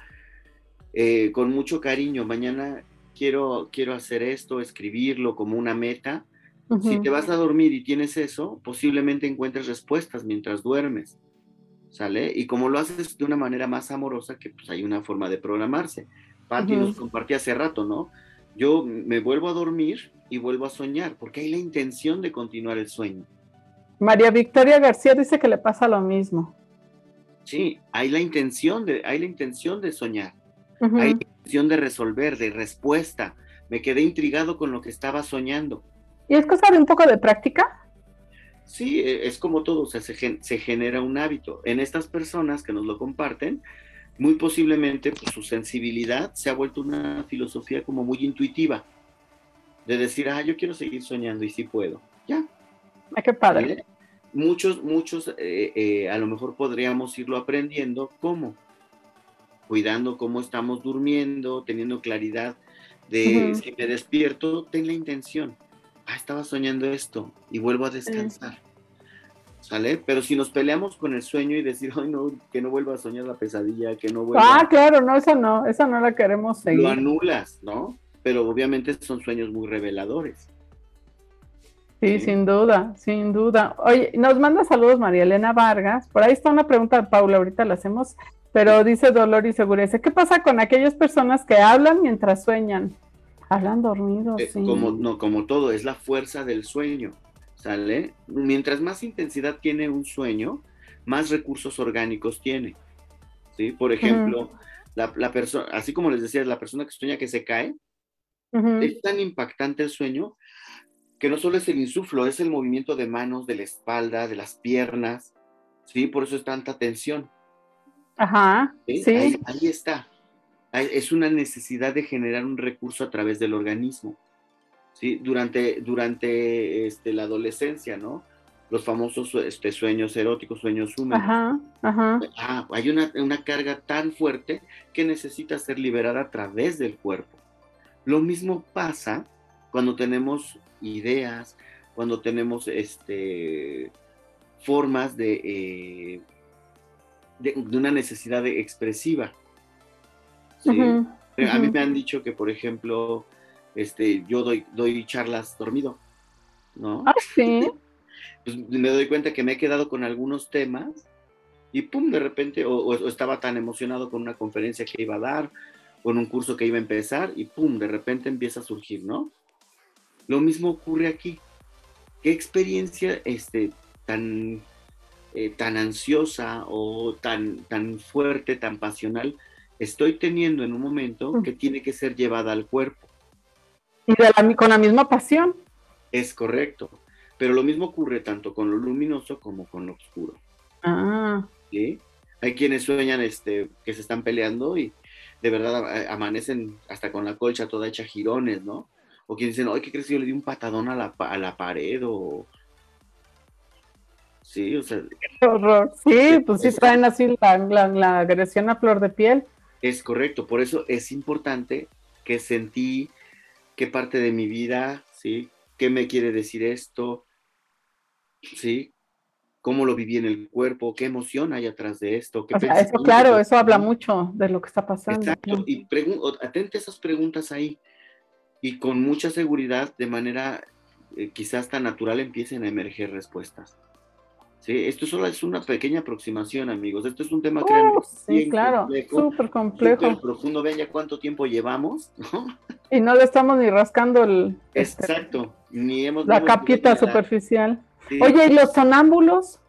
eh, con mucho cariño, mañana quiero, quiero hacer esto, escribirlo como una meta. Si te vas a dormir y tienes eso, posiblemente encuentres respuestas mientras duermes. ¿sale? Y como lo haces de una manera más amorosa, que pues hay una forma de programarse. Patti nos compartía hace rato, ¿no? Yo me vuelvo a dormir y vuelvo a soñar, porque hay la intención de continuar el sueño. María Victoria García dice que le pasa lo mismo. Sí, hay la intención de, hay la intención de soñar, hay la intención de resolver, de respuesta. Me quedé intrigado con lo que estaba soñando. ¿Y es cosa de un poco de práctica? Sí, e, es como todo, o sea, se, genera un hábito. En estas personas que nos lo comparten, muy posiblemente pues, su sensibilidad se ha vuelto una filosofía como muy intuitiva, de decir, ah, yo quiero seguir soñando y sí puedo. Ya. Ah, qué padre. Muchos, muchos, eh, eh, a lo mejor podríamos irlo aprendiendo, ¿cómo? Cuidando cómo estamos durmiendo, teniendo claridad de si me despierto, ten la intención ah, estaba soñando esto y vuelvo a descansar. ¿Sale? Pero si nos peleamos con el sueño y decir, ay, no, que no vuelva a soñar la pesadilla, que no vuelva. Ah, claro, no, esa no, esa no la queremos seguir. Lo anulas, ¿no? Pero obviamente son sueños muy reveladores. Sí, sin duda, sin duda. Oye, nos manda saludos María Elena Vargas. Por ahí está una pregunta de Paula, ahorita la hacemos, pero dice Dolor y Seguridad. ¿Qué pasa con aquellas personas que hablan mientras sueñan? Hablan dormidos, eh, sí. Como, no, como todo, es la fuerza del sueño, ¿sale? Mientras más intensidad tiene un sueño, más recursos orgánicos tiene, ¿sí? Por ejemplo, la, persona, así como les decía, la persona que sueña que se cae, es tan impactante el sueño que no solo es el insuflo, es el movimiento de manos, de la espalda, de las piernas, ¿sí? Por eso es tanta tensión. Ajá, sí. ahí está es una necesidad de generar un recurso a través del organismo. ¿sí? Durante, durante este, la adolescencia, ¿no? Los famosos este, sueños eróticos, sueños húmedos. Ajá, ajá. Ah, hay una, una carga tan fuerte que necesita ser liberada a través del cuerpo. Lo mismo pasa cuando tenemos ideas, cuando tenemos este, formas de, eh, de, de, una necesidad expresiva. A mí me han dicho que, por ejemplo, este, yo doy, doy charlas dormido, ¿no? Ah, sí. Pues me doy cuenta que me he quedado con algunos temas y pum, de repente, o, estaba tan emocionado con una conferencia que iba a dar, con un curso que iba a empezar y pum, de repente empieza a surgir, ¿no? Lo mismo ocurre aquí. ¿Qué experiencia este, tan, eh, tan ansiosa o tan, tan fuerte, tan pasional estoy teniendo en un momento mm. que tiene que ser llevada al cuerpo. Y con la misma pasión. Es correcto. Pero lo mismo ocurre tanto con lo luminoso como con lo oscuro. Ah. ¿Sí? Hay quienes sueñan este, que se están peleando y de verdad amanecen hasta con la colcha toda hecha girones, ¿no? O quienes dicen, ay, ¿qué crees yo le di un patadón a la, a la pared? O... Sí, o sea... Qué horror. Sí, pues sí traen así la agresión a flor de piel. Es correcto, por eso es importante que sentí qué parte de mi vida, ¿sí? ¿Qué me quiere decir esto? ¿Sí? ¿Cómo lo viví en el cuerpo? ¿Qué emoción hay atrás de esto? ¿Qué eso, claro, eso habla mucho de lo que está pasando. Exacto, y atente esas preguntas ahí y con mucha seguridad, de manera eh, quizás tan natural, empiecen a emerger respuestas. Sí, esto solo es una pequeña aproximación, amigos. Esto es un tema que sí, claro, súper complejo. profundo. Vean ya cuánto tiempo llevamos, Y no le estamos ni rascando el. Este, Exacto, ni hemos. La capita superficial. Oye, ¿y los sonámbulos?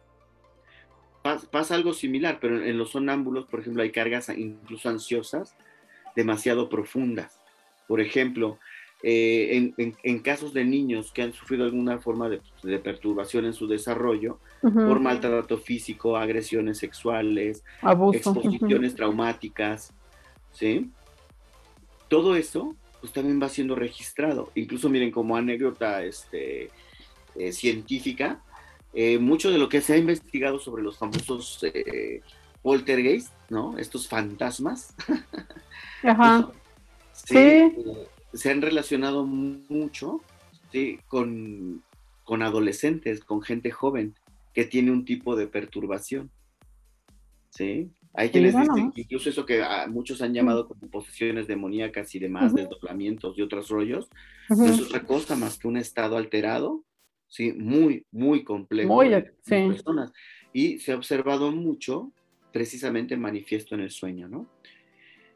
Pasa, algo similar, pero en los sonámbulos, por ejemplo, hay cargas incluso ansiosas demasiado profundas. Por ejemplo, eh, en, casos de niños que han sufrido alguna forma de, perturbación en su desarrollo, por maltrato físico, agresiones sexuales, exposiciones traumáticas, ¿sí? Todo eso pues también va siendo registrado. Incluso miren como anécdota este, eh, científica, eh, mucho de lo que se ha investigado sobre los famosos poltergeist, ¿no? Estos fantasmas. Ajá. sí se han relacionado mucho con, adolescentes, con gente joven que tiene un tipo de perturbación. ¿Sí? Hay quienes dicen, incluso eso que muchos han llamado como posesiones demoníacas y demás, desdoblamientos y otros rollos, no es otra cosa más que un estado alterado, ¿sí? Muy, muy complejo muy, de personas. y se ha observado mucho, precisamente manifiesto en el sueño, ¿no?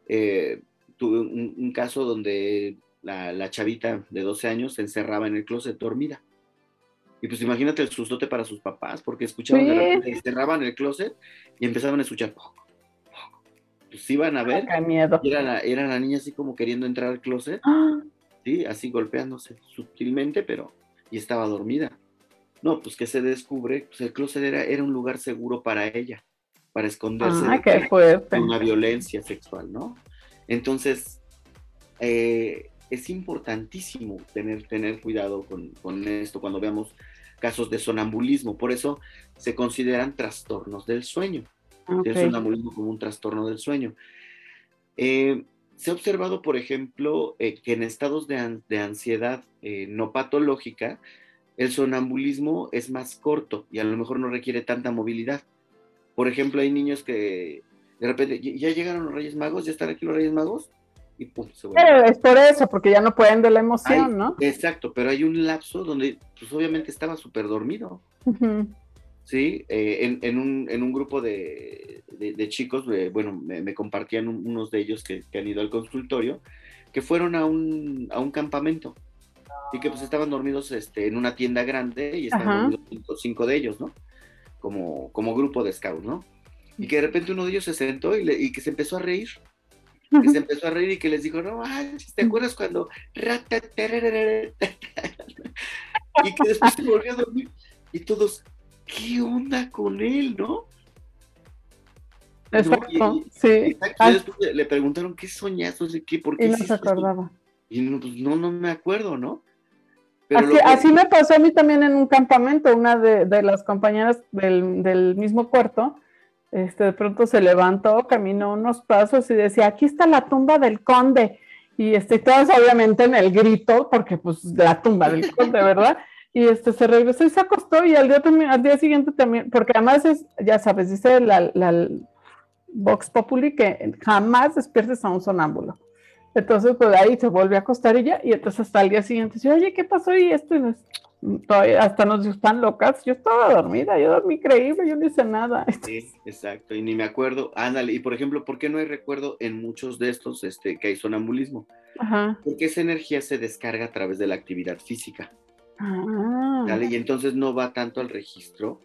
Eh, tuve un, caso donde la, chavita de 12 años se encerraba en el closet dormida. Y pues imagínate el sustote para sus papás, porque escuchaban de repente, encerraban el closet y empezaban a escuchar Pues iban a ver. miedo. era, la, era la niña así como queriendo entrar al closet. ¡Ah! Sí, así golpeándose sutilmente, pero. Y estaba dormida. No, pues que se descubre, pues el closet era, era un lugar seguro para ella, para esconderse ah, de, una violencia sexual, ¿no? Entonces, eh, es importantísimo tener, tener cuidado con, esto cuando veamos casos de sonambulismo. Por eso se consideran trastornos del sueño. El sonambulismo como un trastorno del sueño. Eh, se ha observado, por ejemplo, eh, que en estados de, ansiedad no patológica, el sonambulismo es más corto y a lo mejor no requiere tanta movilidad. Por ejemplo, hay niños que de repente, ya llegaron los Reyes Magos, ya están aquí los Reyes Magos, y pum, se Es por eso, porque ya no pueden de la emoción, ¿no? Exacto, pero hay un lapso donde, pues obviamente estaba súper dormido. Sí, eh, en, un, grupo de, chicos, eh, bueno, me, compartían unos de ellos que, han ido al consultorio, que fueron a un, campamento y que pues estaban dormidos este, en una tienda grande y estaban dormidos cinco, de ellos, ¿no? Como, como grupo de scouts, ¿no? Y que de repente uno de ellos se sentó y, que se empezó a reír. Que se empezó a reír y que les dijo, no ¿te acuerdas cuando? y que después se volvió a dormir. Y todos, ¿qué onda con él, no? Exacto, sí. Ah. le preguntaron, ¿qué soñaste? ¿Qué? ¿Por qué? Y no se acordaba. Y no, pues no, no me acuerdo, ¿no? así, me pasó a mí también en un campamento, una de, de las compañeras del, del, mismo cuarto, este, de pronto se levantó, caminó unos pasos y decía, aquí está la tumba del conde. Y este, todas obviamente en el grito, porque pues la tumba del conde, ¿verdad? Y este, se regresó y se acostó y al día, al día siguiente también, porque además es, ya sabes, dice la, la Vox Populi que jamás despiertes a un sonámbulo. Entonces, pues ahí se vuelve a acostar ella y entonces hasta el día siguiente dice, oye, ¿qué pasó? Y esto y hasta nos están locas. Yo estaba dormida, yo dormí creíble, yo no hice nada. Sí, exacto, y ni me acuerdo. Ándale, y por ejemplo, ¿por qué no hay recuerdo en muchos de estos este, que hay sonambulismo? Ajá. Porque esa energía se descarga a través de la actividad física. Ah. Y entonces no va tanto al registro.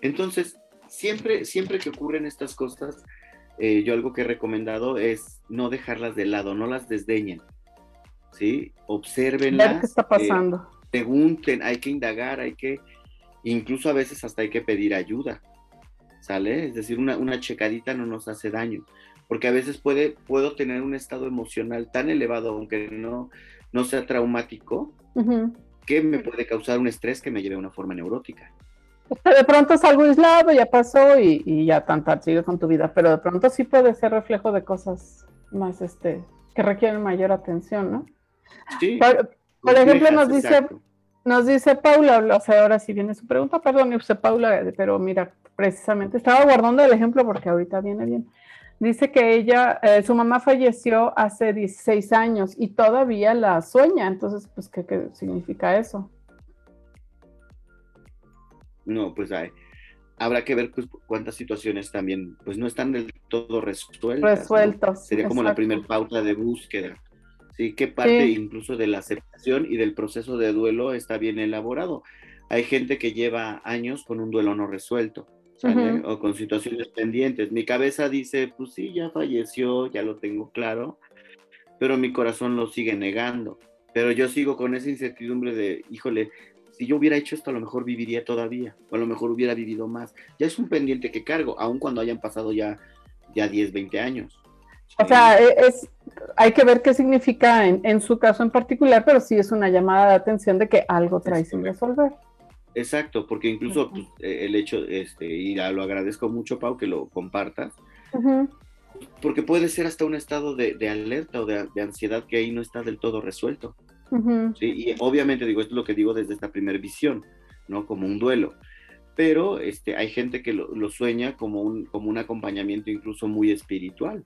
Entonces, siempre, siempre que ocurren estas cosas, eh, yo algo que he recomendado es no dejarlas de lado, no las desdeñen. ¿sí? Obsérvenlas. Ver qué está pasando. Eh, pregunten, hay que indagar, hay que, incluso a veces hasta hay que pedir ayuda, ¿sale? Es decir, una, una checadita no nos hace daño, porque a veces puede, puedo tener un estado emocional tan elevado, aunque no, no sea traumático, que me puede causar un estrés que me lleve a una forma neurótica. De pronto es algo aislado, ya pasó y, y ya tanta sigue con tu vida, pero de pronto sí puede ser reflejo de cosas más este que requieren mayor atención, ¿no? por, ejemplo, nos dice, nos dice Paula, o sea, ahora sí viene su pregunta, perdón, usted Paula, pero mira, precisamente estaba guardando el ejemplo porque ahorita viene bien. Dice que ella, eh, su mamá falleció hace 16 años y todavía la sueña, entonces, pues, ¿qué, qué significa eso? No, pues hay, habrá que ver pues, cuántas situaciones también, pues no están del todo resueltas. Resueltos. Sería como la primera pauta de búsqueda. ¿sí? ¿Qué parte incluso de la aceptación y del proceso de duelo está bien elaborado? Hay gente que lleva años con un duelo no resuelto, O con situaciones pendientes. Mi cabeza dice, pues sí, ya falleció, ya lo tengo claro, pero mi corazón lo sigue negando. Pero yo sigo con esa incertidumbre de, híjole, si yo hubiera hecho esto, a lo mejor viviría todavía, o a lo mejor hubiera vivido más. Ya es un pendiente que cargo, aun cuando hayan pasado ya, ya 10, 20 años. O sea, e, es, hay que ver qué significa en, su caso en particular, pero sí es una llamada de atención de que algo trae sin resolver. Exacto, porque incluso pues, e, el hecho, este, y lo agradezco mucho, Pau, que lo compartas, porque puede ser hasta un estado de, alerta o de, ansiedad que ahí no está del todo resuelto. Y obviamente digo, esto es lo que digo desde esta primera visión, ¿no? Como un duelo. Pero este, hay gente que lo, lo sueña como un, como un acompañamiento incluso muy espiritual.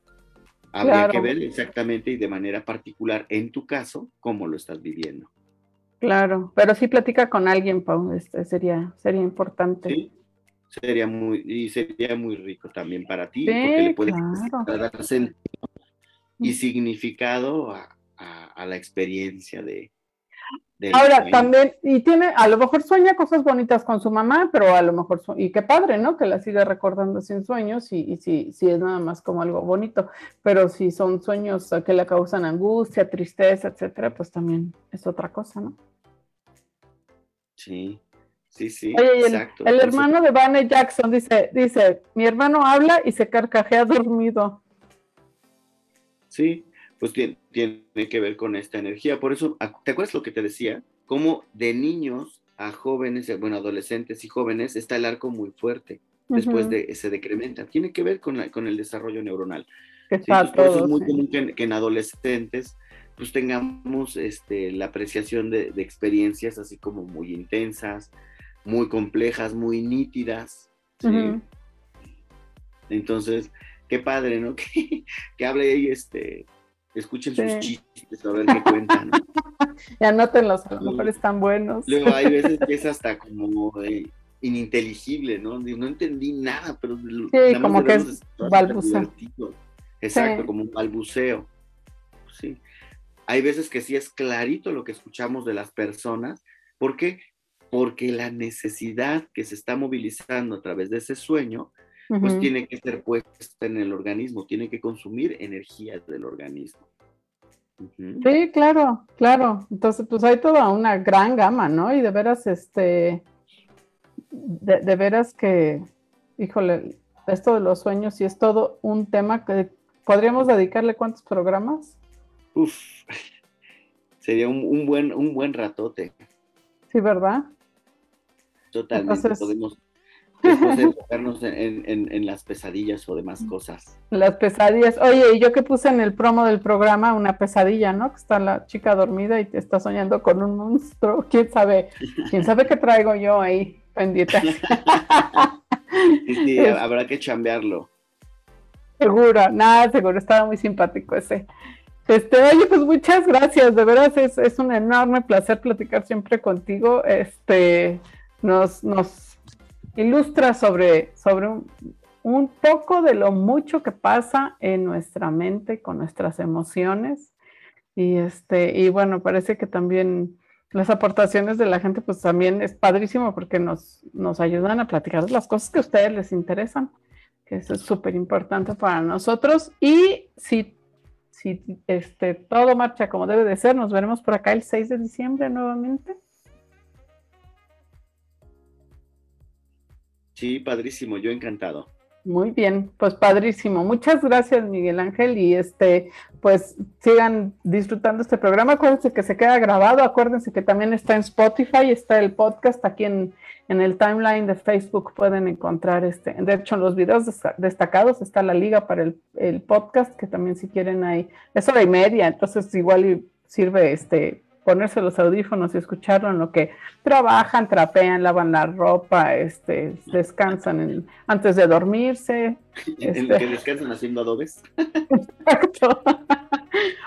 Habría que ver exactamente y de manera particular en tu caso cómo lo estás viviendo. Claro, pero sí platica con alguien, Pau, este sería, sería importante. Sí, sería muy, y sería muy rico también para ti, porque le puedes dar sentido y significado a la experiencia de, Ahora también, y tiene, a lo mejor sueña cosas bonitas con su mamá, pero a lo mejor, y qué padre, ¿no? Que la siga recordando sin sueños y, y si, si es nada más como algo bonito, pero si son sueños que le causan angustia, tristeza, etcétera, pues también es otra cosa, ¿no? Sí, sí, sí. Oye, exacto. El, hermano de Vanny Jackson dice, dice, mi hermano habla y se carcajea dormido. Sí, pues tiene, que ver con esta energía. Por eso, ¿te acuerdas lo que te decía? Como de niños a jóvenes, eh, bueno, adolescentes y jóvenes, está el arco muy fuerte. Después de, se decrementa. Tiene que ver con, la, con el desarrollo neuronal. por eso es muy común que, en adolescentes pues tengamos este, la apreciación de, experiencias así como muy intensas, muy complejas, muy nítidas. Entonces, qué padre, ¿no? que, que hable ahí este, escuchen sus chistes, a ver qué cuentan. y anótenlos, a lo mejor están buenos. Luego hay veces que es hasta como ininteligible, ¿no? No entendí nada, pero sí, como que es balbuceo. Exacto, como un balbuceo. Sí. Hay veces que sí es clarito lo que escuchamos de las personas. ¿Por qué? Porque la necesidad que se está movilizando a través de ese sueño pues tiene que ser puesta en el organismo, tiene que consumir energía del organismo. Sí, claro, claro. Entonces, pues hay toda una gran gama, ¿no? Y de veras, este, de, veras que, híjole, esto de los sueños sí es todo un tema que podríamos dedicarle cuántos programas. Uf, sería un, buen, un buen ratote. Sí, ¿verdad? Totalmente, podemos después de enfocarnos en, las pesadillas o demás cosas. Las pesadillas. Oye, y yo que puse en el promo del programa una pesadilla, ¿no? Que está la chica dormida y te está soñando con un monstruo. ¿Quién sabe? ¿Quién sabe qué traigo yo ahí pendiente? sí, habrá que chambearlo. Seguro, nada, seguro, estaba muy simpático ese. Este, oye, pues muchas gracias, de veras es, es un enorme placer platicar siempre contigo. Este, nos, nos ilustra sobre, sobre un, poco de lo mucho que pasa en nuestra mente con nuestras emociones. Y, este, y bueno, parece que también las aportaciones de la gente, pues también es padrísimo porque nos, nos ayudan a platicar las cosas que a ustedes les interesan, que eso es súper importante para nosotros. Y si, si este, todo marcha como debe de ser, nos veremos por acá el 6 de diciembre nuevamente. Sí, padrísimo, yo encantado. Muy bien, pues padrísimo. Muchas gracias, Miguel Ángel, y este, pues sigan disfrutando este programa. Acuérdense que se queda grabado, acuérdense que también está en Spotify, está el podcast aquí en, en el timeline de Facebook pueden encontrar este, de hecho los videos destacados está la liga para el, el podcast, que también si quieren hay, es hora y media, entonces igual sirve este ponerse los audífonos y escucharlo en lo que trabajan, trapean, lavan la ropa, este, descansan antes de dormirse. En lo que este. descansan haciendo adobes. Exacto.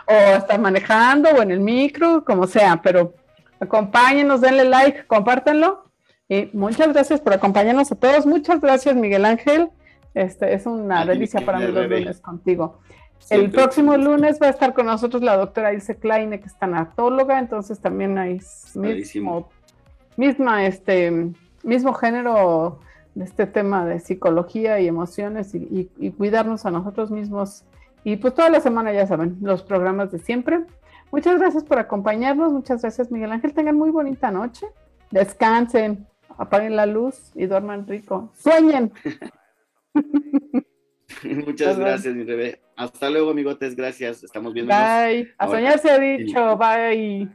o están manejando o en el micro, como sea, pero acompáñenos, denle like, compártanlo. Y muchas gracias por acompañarnos a todos. Muchas gracias, Miguel Ángel. Este es una delicia para mí los lunes contigo el próximo lunes va a estar con nosotros la doctora Ilse Kleine, que es tanatóloga, entonces también hay mismo, misma, este, mismo género de este tema de psicología y emociones y, cuidarnos a nosotros mismos. Y pues toda la semana, ya saben, los programas de siempre. Muchas gracias por acompañarnos, muchas gracias Miguel Ángel, tengan muy bonita noche, descansen, apaguen la luz y duerman rico, sueñen. Muchas gracias, mi bebé. Hasta luego, amigotes. Gracias. Estamos viendo. Bye. A soñar se ha dicho. Bye.